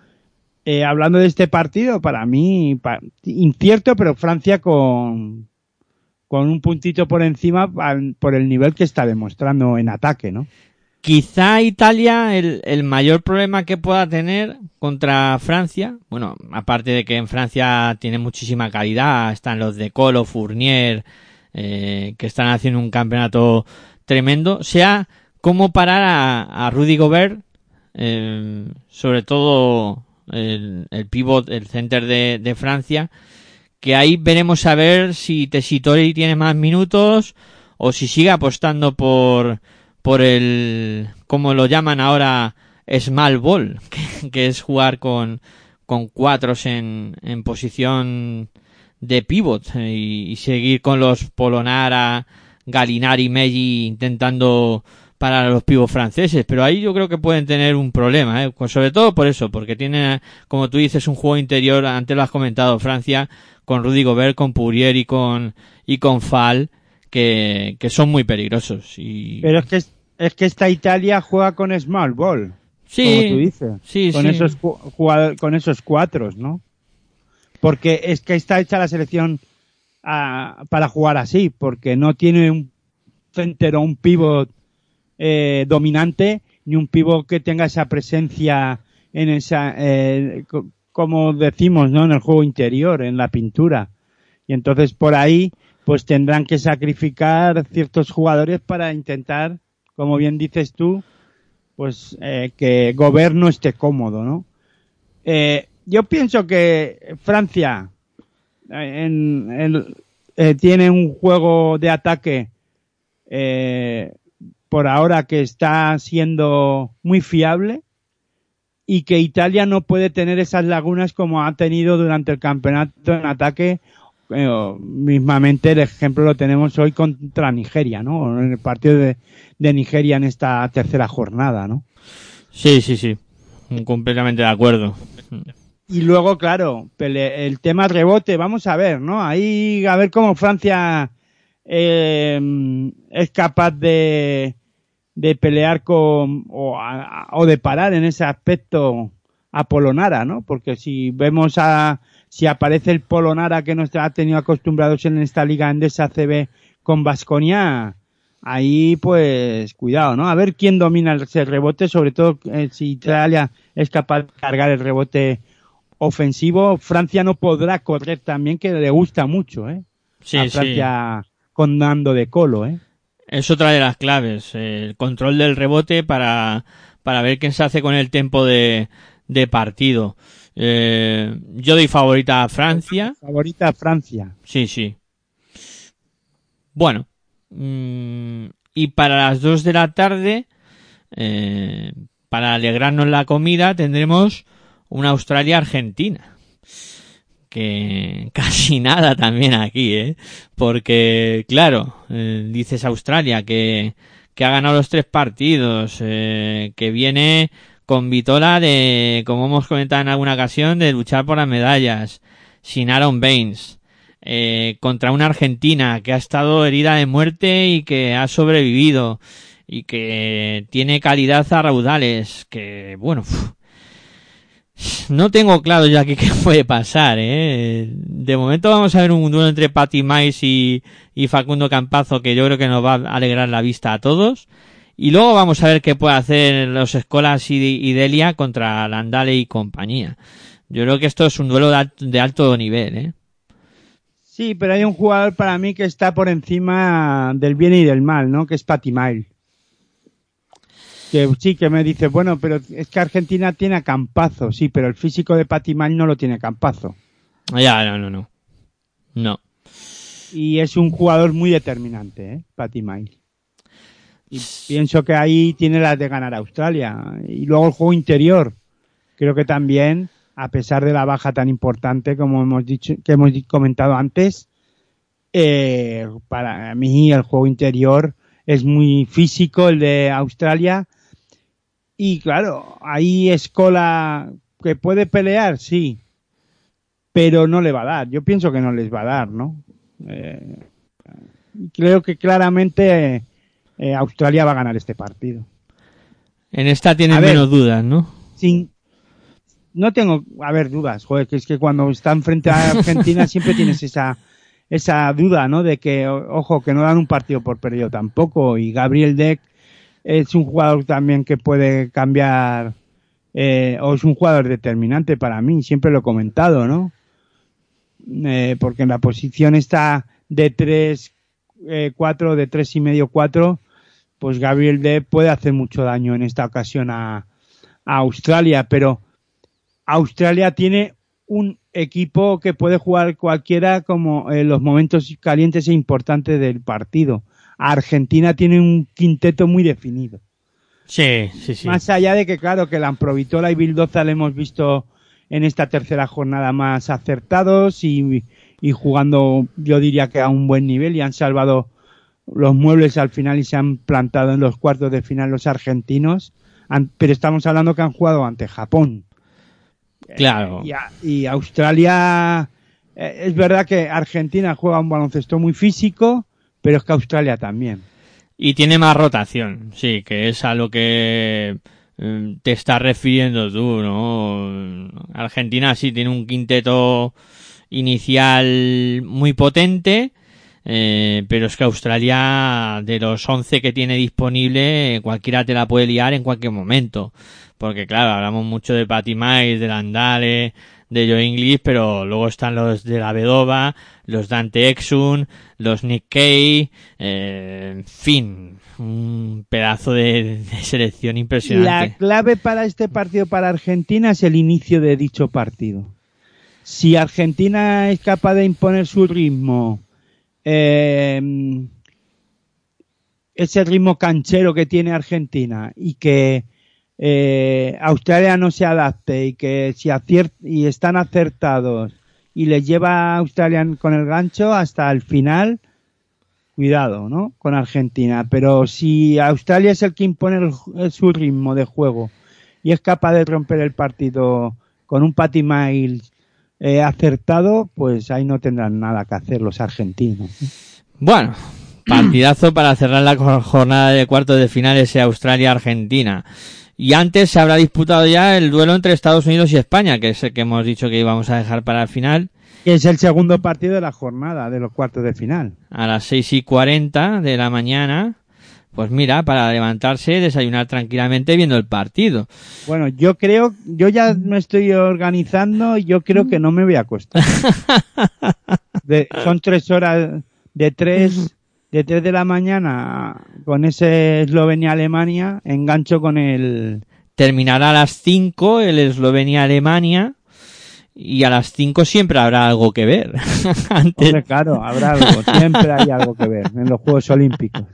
Speaker 2: eh, hablando de este partido, para mí, incierto, pero Francia con, con un puntito por encima por el nivel que está demostrando en ataque, ¿no?
Speaker 1: Quizá Italia el, el mayor problema que pueda tener contra Francia, bueno, aparte de que en Francia tiene muchísima calidad, están los de Colo, Fournier, eh, que están haciendo un campeonato tremendo, sea cómo parar a, Rudy Gobert, eh, sobre todo el, el pivot, el center de, Francia, que ahí veremos a ver si Tessitori tiene más minutos o si sigue apostando por por el como lo llaman ahora small ball que, que es jugar con con cuatros en, en posición de pivot eh, y, y seguir con los Polonara, Galinari, Meggi intentando para los pivos franceses, pero ahí yo creo que pueden tener un problema, ¿eh? Sobre todo por eso, porque tiene, como tú dices, un juego interior, antes lo has comentado, Francia, con Rudy Gobert, con Pourier y con, y con Fall, que, que son muy peligrosos. Y...
Speaker 2: Pero es que, es que esta Italia juega con small ball.
Speaker 1: Sí,
Speaker 2: como tú dices.
Speaker 1: sí,
Speaker 2: con
Speaker 1: sí.
Speaker 2: esos con esos cuatros, ¿no? Porque es que está hecha la selección ah, para jugar así, porque no tiene un center o un pivot eh, dominante ni un pivot que tenga esa presencia en esa, eh, co- como decimos, ¿no? En el juego interior, en la pintura. Y entonces por ahí, pues tendrán que sacrificar ciertos jugadores para intentar, como bien dices tú, pues eh, que gobierno esté cómodo, ¿no? Eh, yo pienso que Francia eh, en, eh, tiene un juego de ataque eh, por ahora que está siendo muy fiable y que Italia no puede tener esas lagunas como ha tenido durante el campeonato en ataque. Eh, mismamente el ejemplo lo tenemos hoy contra Nigeria, ¿no? En el partido de, de Nigeria en esta tercera jornada, ¿no?
Speaker 1: Sí, sí, sí. Completamente de acuerdo.
Speaker 2: Y luego, claro, el tema rebote, vamos a ver, ¿no? Ahí a ver cómo Francia eh, es capaz de, de pelear con o, a- o de parar en ese aspecto a Polonara, ¿no? Porque si vemos a si aparece el Polonara que nos ha tenido acostumbrados en esta liga Endesa CB con Vasconia, ahí pues cuidado, ¿no? A ver quién domina ese rebote, sobre todo eh, si Italia es capaz de cargar el rebote ofensivo, Francia no podrá correr también, que le gusta mucho, ¿eh?
Speaker 1: Sí,
Speaker 2: a
Speaker 1: sí.
Speaker 2: Francia con Nando de Colo, ¿eh?
Speaker 1: Es otra de las claves, el control del rebote para, para ver quién se hace con el tiempo de, de partido. Eh, yo doy favorita a Francia.
Speaker 2: Favorita a Francia.
Speaker 1: Sí, sí. Bueno. mm, y para las dos de la tarde, eh, para alegrarnos la comida, tendremos una Australia-Argentina. Que casi nada también aquí, ¿eh? Porque, claro, eh, dices Australia que, que ha ganado los tres partidos, eh, que viene con Vitola de, como hemos comentado en alguna ocasión, de luchar por las medallas, sin Aaron Baines, eh, contra una Argentina que ha estado herida de muerte y que ha sobrevivido y que tiene calidad a raudales, que bueno, no tengo claro ya qué, puede pasar, ¿eh? De momento vamos a ver un duelo entre Patty Mais y, y Facundo Campazo que yo creo que nos va a alegrar la vista a todos. Y luego vamos a ver qué puede hacer los Escolas y, Delia contra Landale y compañía. Yo creo que esto es un duelo de alto nivel, ¿eh?
Speaker 2: Sí, pero hay un jugador para mí que está por encima del bien y del mal, ¿no? Que es Patty Mile. Que sí, que me dice, bueno, pero es que Argentina tiene a Campazo, sí, pero el físico de Patty Mile no lo tiene Campazo.
Speaker 1: Ya, no, no, no. No.
Speaker 2: Y es un jugador muy determinante, ¿eh? Patty Mile. Y pienso que ahí tiene las de ganar Australia. Y luego el juego interior. Creo que también, a pesar de la baja tan importante como hemos dicho, que hemos comentado antes, eh, para mí el juego interior es muy físico, el de Australia. Y claro, ahí Escola que puede pelear, sí, pero no le va a dar. Yo pienso que no les va a dar, ¿no? Eh, creo que claramente eh, Australia va a ganar este partido.
Speaker 1: En esta tienes
Speaker 2: A ver.
Speaker 1: menos dudas, ¿no?
Speaker 2: Sin, no tengo, a ver, dudas, joder, que es que cuando están frente a Argentina siempre tienes esa, esa duda, ¿no? De que, ojo, que no dan un partido por perdido tampoco. Y Gabriel Deck es un jugador también que puede cambiar, eh, o es un jugador determinante para mí, siempre lo he comentado, ¿no? Eh, porque en la posición está de 3, eh, 4, de tres y medio, 4, pues Gabriel Deck puede hacer mucho daño en esta ocasión a, a Australia, pero Australia tiene un equipo que puede jugar cualquiera como en los momentos calientes e importantes del partido. Argentina tiene un quinteto muy definido.
Speaker 1: Sí, sí, sí.
Speaker 2: Más allá de que, claro, que la Amprovitola y Bildoza le hemos visto en esta tercera jornada más acertados y, y jugando, yo diría que a un buen nivel y han salvado los muebles al final y se han plantado en los cuartos de final los argentinos. Pero estamos hablando que han jugado ante Japón.
Speaker 1: Claro.
Speaker 2: Y, a- y Australia, eh, es verdad que Argentina juega un baloncesto muy físico, pero es que Australia también.
Speaker 1: Y tiene más rotación, sí, que es a lo que eh, te estás refiriendo tú, ¿no? Argentina sí tiene un quinteto inicial muy potente, eh, pero es que Australia, de los 11 que tiene disponible, cualquiera te la puede liar en cualquier momento. Porque claro, hablamos mucho de Patty Miles, de Landale, de Joe English, pero luego están los de la Vedova, los Dante Exum, los Nick Kay, eh, en fin, un pedazo de, selección
Speaker 2: La
Speaker 1: impresionante.
Speaker 2: clave para este partido para Argentina es el inicio de dicho partido. Si Argentina es capaz de imponer su ritmo, eh, ese ritmo canchero que tiene Argentina y que eh, Australia no se adapte y que si y están acertados y les lleva a Australia con el gancho hasta el final, cuidado, ¿no? Con Argentina. Pero si Australia es el que impone el su ritmo de juego y es capaz de romper el partido con un Patty Miles eh, acertado, pues ahí no tendrán nada que hacer los argentinos.
Speaker 1: Bueno, partidazo para cerrar la jo- jornada de cuartos de finales Australia-Argentina. Y antes se habrá disputado ya el duelo entre Estados Unidos y España, que es el que hemos dicho que íbamos a dejar para el final,
Speaker 2: Que es el segundo partido de la jornada, de los cuartos de final.
Speaker 1: a las seis y cuarenta de la mañana. Pues mira, para levantarse, desayunar tranquilamente viendo el partido.
Speaker 2: Bueno, yo creo, yo ya me estoy organizando y yo creo que no me voy a acostar. De- son tres horas de tres, de tres de la mañana con ese Eslovenia-Alemania, engancho con el,
Speaker 1: Terminará a las cinco el Eslovenia-Alemania. Y a las cinco siempre habrá algo que ver. Antes,
Speaker 2: hombre, claro, habrá algo, siempre hay algo que ver en los Juegos Olímpicos.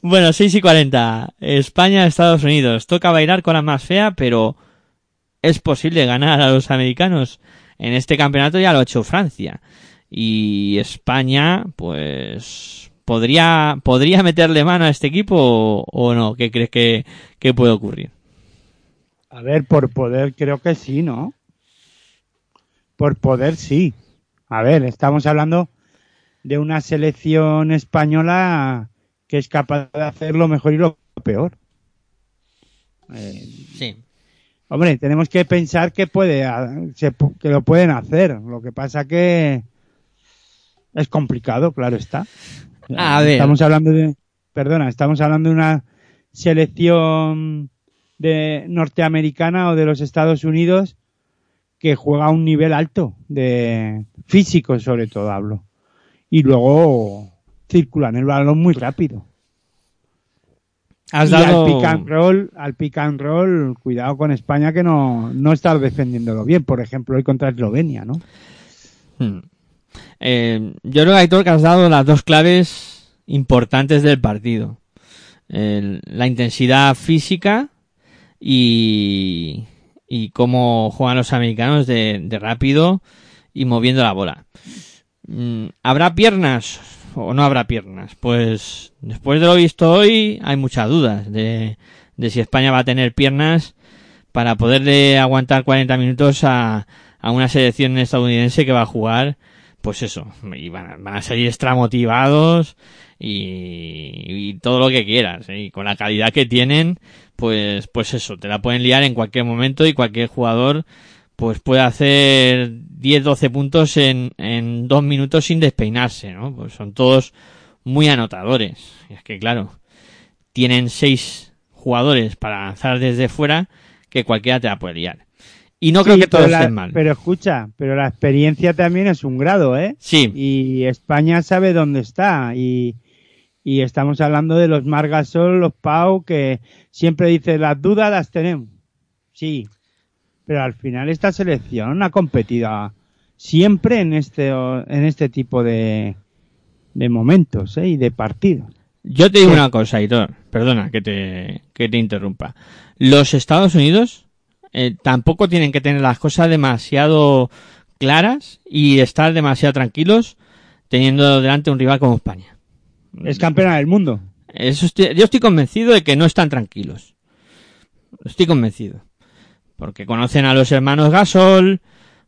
Speaker 1: Bueno, 6 y 40. España, Estados Unidos. Toca bailar con la más fea, pero es posible ganar a los americanos. En este campeonato ya lo ha hecho Francia. Y España, pues, podría, podría meterle mano a este equipo o, o no. ¿Qué crees que, que puede ocurrir?
Speaker 2: A ver, por poder creo que sí, ¿no? Por poder sí. A ver, estamos hablando de una selección española que es capaz de hacer lo mejor y lo peor. Eh,
Speaker 1: Sí.
Speaker 2: hombre, tenemos que pensar que puede, que lo pueden hacer. Lo que pasa que es complicado, claro está.
Speaker 1: A ver.
Speaker 2: Estamos hablando de, perdona, estamos hablando de una selección de norteamericana o de los Estados Unidos que juega a un nivel alto de físico sobre todo hablo y luego circulan el balón muy rápido
Speaker 1: Has
Speaker 2: y
Speaker 1: dado...
Speaker 2: al pick and roll al pick and roll cuidado con España que no no está defendiéndolo bien por ejemplo hoy contra Eslovenia no
Speaker 1: Hmm. Eh, yo creo, Aitor, que has dado las dos claves importantes del partido. La intensidad física y, cómo juegan los americanos de, rápido y moviendo la bola. Mm, ¿Habrá piernas o no habrá piernas? Pues después de lo visto hoy hay muchas dudas de, de si España va a tener piernas para poderle aguantar 40 minutos a una selección estadounidense que va a jugar, pues eso, y van a, van a salir extra motivados y, y todo lo que quieras, ¿eh? y con la calidad que tienen, pues, pues eso, te la pueden liar en cualquier momento y cualquier jugador pues puede hacer 10, 12 puntos en, en dos minutos sin despeinarse, ¿no? Pues son todos muy anotadores. Y es que claro, tienen seis jugadores para lanzar desde fuera que cualquiera te la puede liar. Y no creo
Speaker 2: Sí,
Speaker 1: que
Speaker 2: la-
Speaker 1: estén mal.
Speaker 2: pero escucha pero la experiencia también es un grado eh
Speaker 1: Sí,
Speaker 2: y España sabe dónde está y, y estamos hablando de los Margasol, los Pau, que siempre dice las dudas las tenemos. Sí, pero al final esta selección ha competido siempre en este, en este tipo de, de momentos ¿eh? y de partidos.
Speaker 1: Yo te digo una cosa, Aitor, perdona que te, que te interrumpa. Los Estados Unidos eh, tampoco tienen que tener las cosas demasiado claras y estar demasiado tranquilos teniendo delante un rival como España.
Speaker 2: Es campeona del mundo.
Speaker 1: Eso estoy- yo estoy convencido de que no están tranquilos. Estoy convencido. Porque conocen a los hermanos Gasol,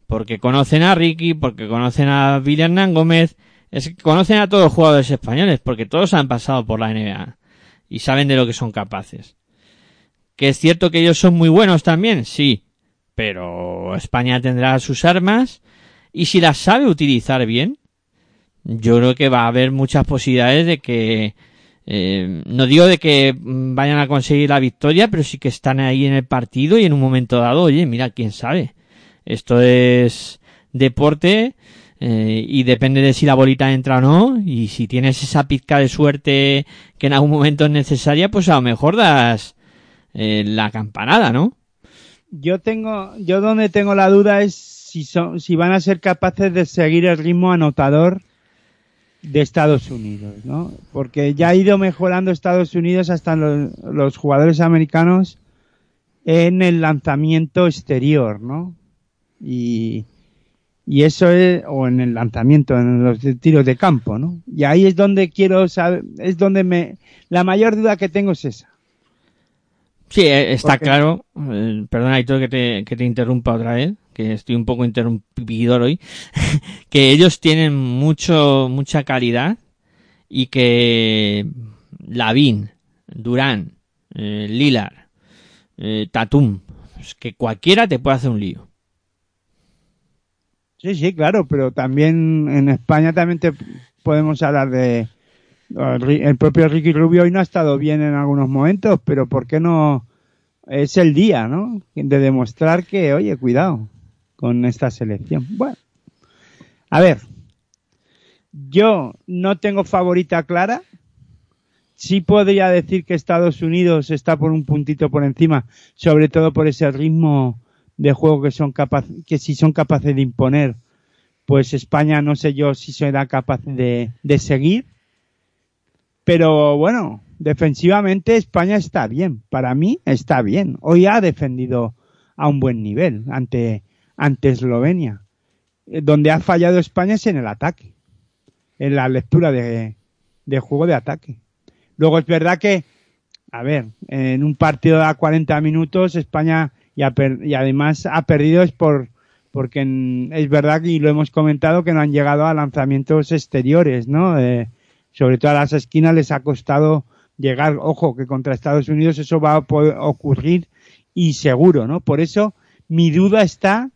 Speaker 1: porque conocen a Ricky, porque conocen a Billy Hernán Gómez, es que conocen a todos los jugadores españoles, porque todos han pasado por la NBA y saben de lo que son capaces. Que es cierto que ellos son muy buenos también, sí, pero España tendrá sus armas y si las sabe utilizar bien, yo creo que va a haber muchas posibilidades de que eh, no digo de que vayan a conseguir la victoria, pero sí que están ahí en el partido y en un momento dado, oye, mira, quién sabe. Esto es deporte eh, y depende de si la bolita entra o no. Y si tienes esa pizca de suerte que en algún momento es necesaria, pues a lo mejor das eh, la campanada, ¿no?
Speaker 2: Yo tengo, yo donde tengo la duda es si son, si van a ser capaces de seguir el ritmo anotador de Estados Unidos, ¿no? Porque ya ha ido mejorando Estados Unidos hasta los, los jugadores americanos en el lanzamiento exterior, ¿no? Y, y eso es, o en el lanzamiento, en los tiros de campo, ¿no? Y ahí es donde quiero saber, es donde me, la mayor duda que tengo es esa.
Speaker 1: Sí, eh, está
Speaker 2: Porque-
Speaker 1: claro. Eh, perdona, Aitor, que te, que te interrumpa otra vez, que estoy un poco interrumpidor hoy. que ellos tienen mucho, mucha calidad y que Lavín, Durán, eh, Lilar, eh, Tatum, pues que cualquiera te puede hacer un lío.
Speaker 2: Sí, sí, claro, pero también en España también te podemos hablar de el propio Ricky Rubio hoy no ha estado bien en algunos momentos, pero ¿por qué no es el día, ¿no? De demostrar que, oye, cuidado con esta selección. Bueno, a ver, yo no tengo favorita clara. Sí podría decir que Estados Unidos está por un puntito por encima, sobre todo por ese ritmo de juego que son capaz, que si son capaces de imponer, pues España no sé yo si será capaz de, de seguir. Pero bueno, defensivamente España está bien. Para mí está bien. Hoy ha defendido a un buen nivel ante, ante Eslovenia. Eh, Donde ha fallado España es en el ataque. En la lectura de, de juego de ataque. Luego es verdad que, a ver, en un partido de a 40 minutos España y además ha perdido es por porque en- es verdad y lo hemos comentado que no han llegado a lanzamientos exteriores, ¿no? Eh, sobre todo a las esquinas les ha costado llegar, ojo, que contra Estados Unidos eso va a poder ocurrir y seguro, ¿no? Por eso mi duda está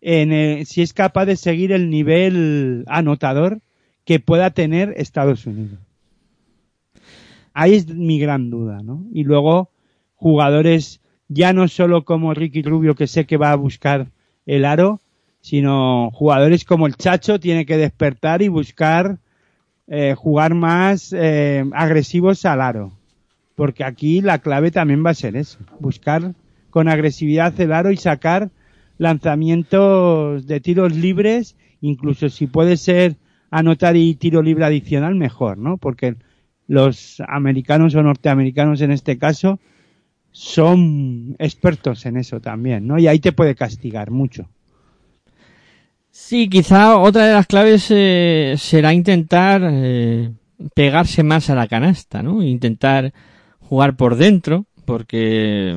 Speaker 2: en eh, si es capaz de seguir el nivel anotador que pueda tener Estados Unidos. Ahí es mi gran duda, ¿no? Y luego jugadores ya no solo como Ricky Rubio que sé que va a buscar el aro, sino jugadores como el Chacho tiene que despertar y buscar eh, jugar más eh, agresivos al aro. Porque aquí la clave también va a ser eso, buscar con agresividad el aro y sacar lanzamientos de tiros libres, incluso si puede ser anotar y tiro libre adicional, mejor, ¿no? Porque los americanos o norteamericanos en este caso son expertos en eso también, ¿no? Y ahí te puede castigar mucho.
Speaker 1: Sí, quizá otra de las claves eh, será intentar eh, pegarse más a la canasta, ¿no? Intentar jugar por dentro, porque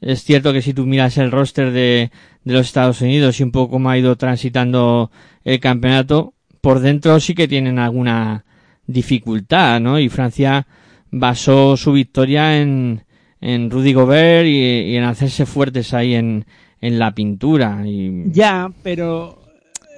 Speaker 1: es cierto que si tú miras el roster de, de los Estados Unidos y un poco cómo ha ido transitando el campeonato, por dentro sí que tienen alguna dificultad, ¿no? Y Francia basó su victoria en, en Rudy Gobert y, en hacerse fuertes ahí en, en la pintura. Y,
Speaker 2: Ya, pero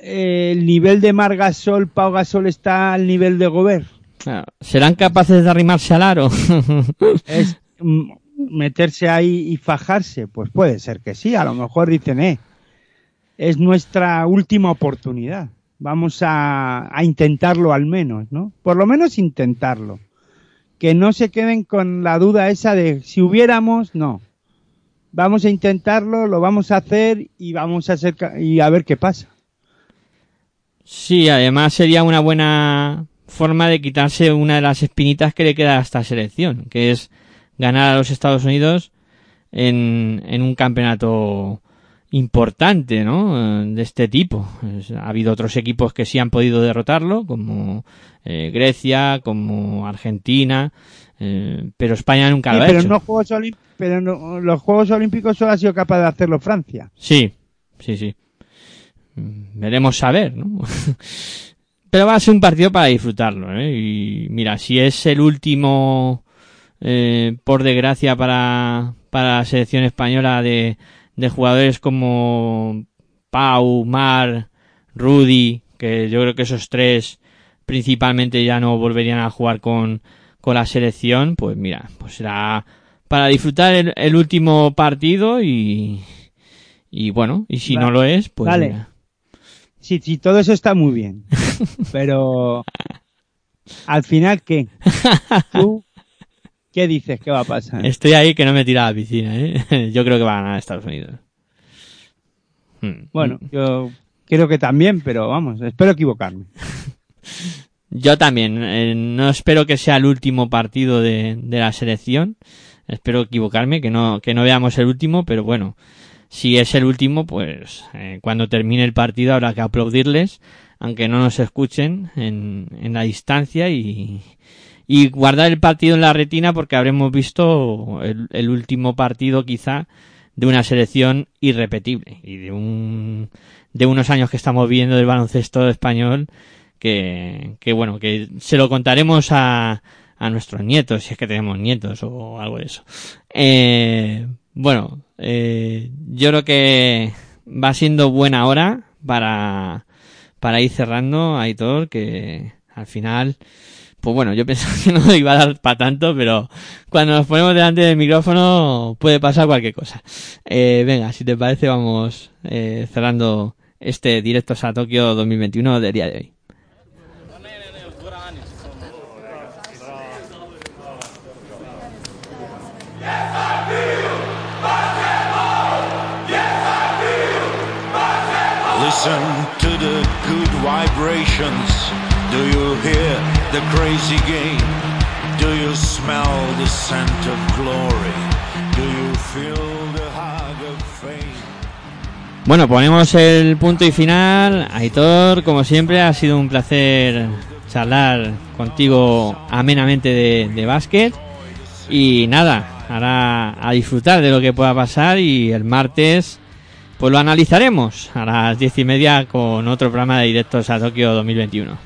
Speaker 2: el nivel de Margasol, Pau Gasol está al nivel de Gobert.
Speaker 1: Claro, ¿Serán capaces de arrimarse al aro?
Speaker 2: Es mm, meterse ahí y fajarse, pues puede ser que sí. A lo mejor dicen, eh, es nuestra última oportunidad. Vamos a, a intentarlo al menos, ¿no? Por lo menos intentarlo. Que no se queden con la duda esa de si hubiéramos, no. vamos a intentarlo, lo vamos a hacer y vamos a ca- y a ver qué pasa.
Speaker 1: Sí, además sería una buena forma de quitarse una de las espinitas que le queda a esta selección, que es ganar a los Estados Unidos en, en un campeonato importante, ¿no? Eh, De este tipo. Ha habido otros equipos que sí han podido derrotarlo, como eh, Grecia, como Argentina, eh, pero España nunca
Speaker 2: Sí,
Speaker 1: lo ha
Speaker 2: pero
Speaker 1: hecho.
Speaker 2: no Juegos pero no- los Juegos Olímpicos solo ha sido capaz de hacerlo Francia.
Speaker 1: Sí, sí, sí. Mm, Veremos a ver, ¿no? Pero va a ser un partido para disfrutarlo, ¿eh? Y mira, si es el último, eh, por desgracia, para, para la selección española de, de jugadores como Pau, Mar, Rudy, que yo creo que esos tres principalmente ya no volverían a jugar con, con la selección, pues mira, pues será para disfrutar el, el último partido y, y bueno, y si no lo es, pues
Speaker 2: vale.
Speaker 1: mira.
Speaker 2: Sí, sí, todo eso está muy bien. Pero al final, ¿qué? ¿Tú qué dices que va a pasar?
Speaker 1: Estoy ahí que no me tira a la piscina, ¿eh? Yo creo que va a ganar Estados Unidos. Hmm.
Speaker 2: Bueno, yo creo que también, pero vamos, espero equivocarme.
Speaker 1: Yo también. eh, no espero que sea el último partido de, de la selección. Espero equivocarme, que no, que no veamos el último, pero bueno, si es el último, pues eh, cuando termine el partido habrá que aplaudirles, aunque no nos escuchen en, en la distancia y, guardar el partido en la retina porque habremos visto el, el último partido quizá de una selección irrepetible y de un de unos años que estamos viendo del baloncesto español que, que bueno, que se lo contaremos a, a nuestros nietos, si es que tenemos nietos o algo de eso. Eh, bueno, eh, yo creo que va siendo buena hora para, para ir cerrando, Aitor, que al final, pues bueno, yo pensaba que no iba a dar para tanto, pero cuando nos ponemos delante del micrófono puede pasar cualquier cosa. Eh, venga, si te parece, vamos eh, cerrando este Directos a Tokio 2021 del día de hoy.
Speaker 4: Listen to the good vibrations. Do you hear the crazy game? Do you smell the scent of glory? Do you feel the hug of fame?
Speaker 1: Bueno, ponemos el punto y final. Aitor, como siempre, ha sido un placer charlar contigo amenamente de, de básquet. Y nada, ahora a disfrutar de lo que pueda pasar y el martes pues lo analizaremos a las diez y media con otro programa de directos a Tokio 2021.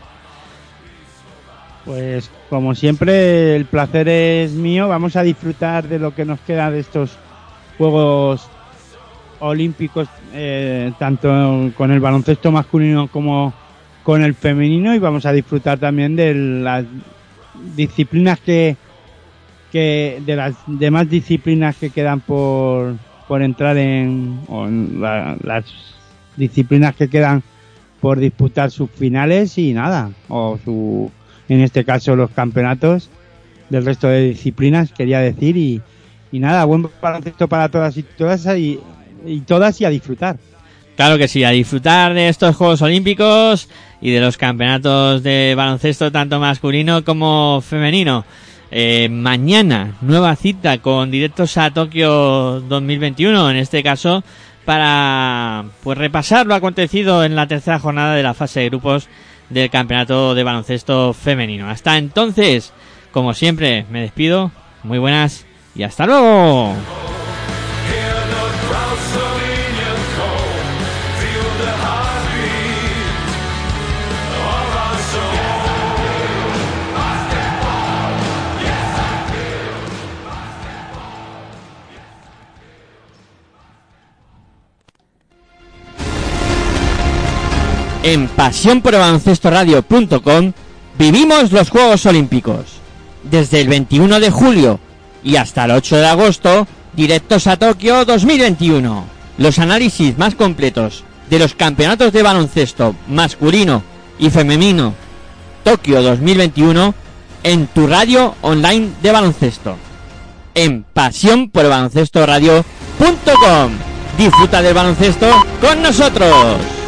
Speaker 2: Pues como siempre, el placer es mío. Vamos a disfrutar de lo que nos queda de estos Juegos Olímpicos, eh, tanto con el baloncesto masculino como con el femenino, y vamos a disfrutar también de las disciplinas que, que de las demás disciplinas que quedan por, por entrar en, en la- las disciplinas que quedan por disputar sus finales y nada, o su, en este caso los campeonatos del resto de disciplinas, quería decir, y, y nada, buen baloncesto para todas y todas y todas y a disfrutar.
Speaker 1: Claro que sí, a disfrutar de estos Juegos Olímpicos y de los campeonatos de baloncesto tanto masculino como femenino. Eh, mañana, nueva cita con directos a Tokio 2021, en este caso para pues repasar lo acontecido en la tercera jornada de la fase de grupos del campeonato de baloncesto femenino. Hasta entonces, como siempre, me despido. Muy buenas y hasta luego.
Speaker 3: En pasiónporbaloncestoradio.com vivimos los Juegos Olímpicos. Desde el 21 de julio y hasta el 8 de agosto, directos a Tokio 2021. Los análisis más completos de los campeonatos de baloncesto masculino y femenino Tokio 2021 en tu radio online de baloncesto.
Speaker 1: en pasión por el baloncesto radio.com. Disfruta del baloncesto con nosotros.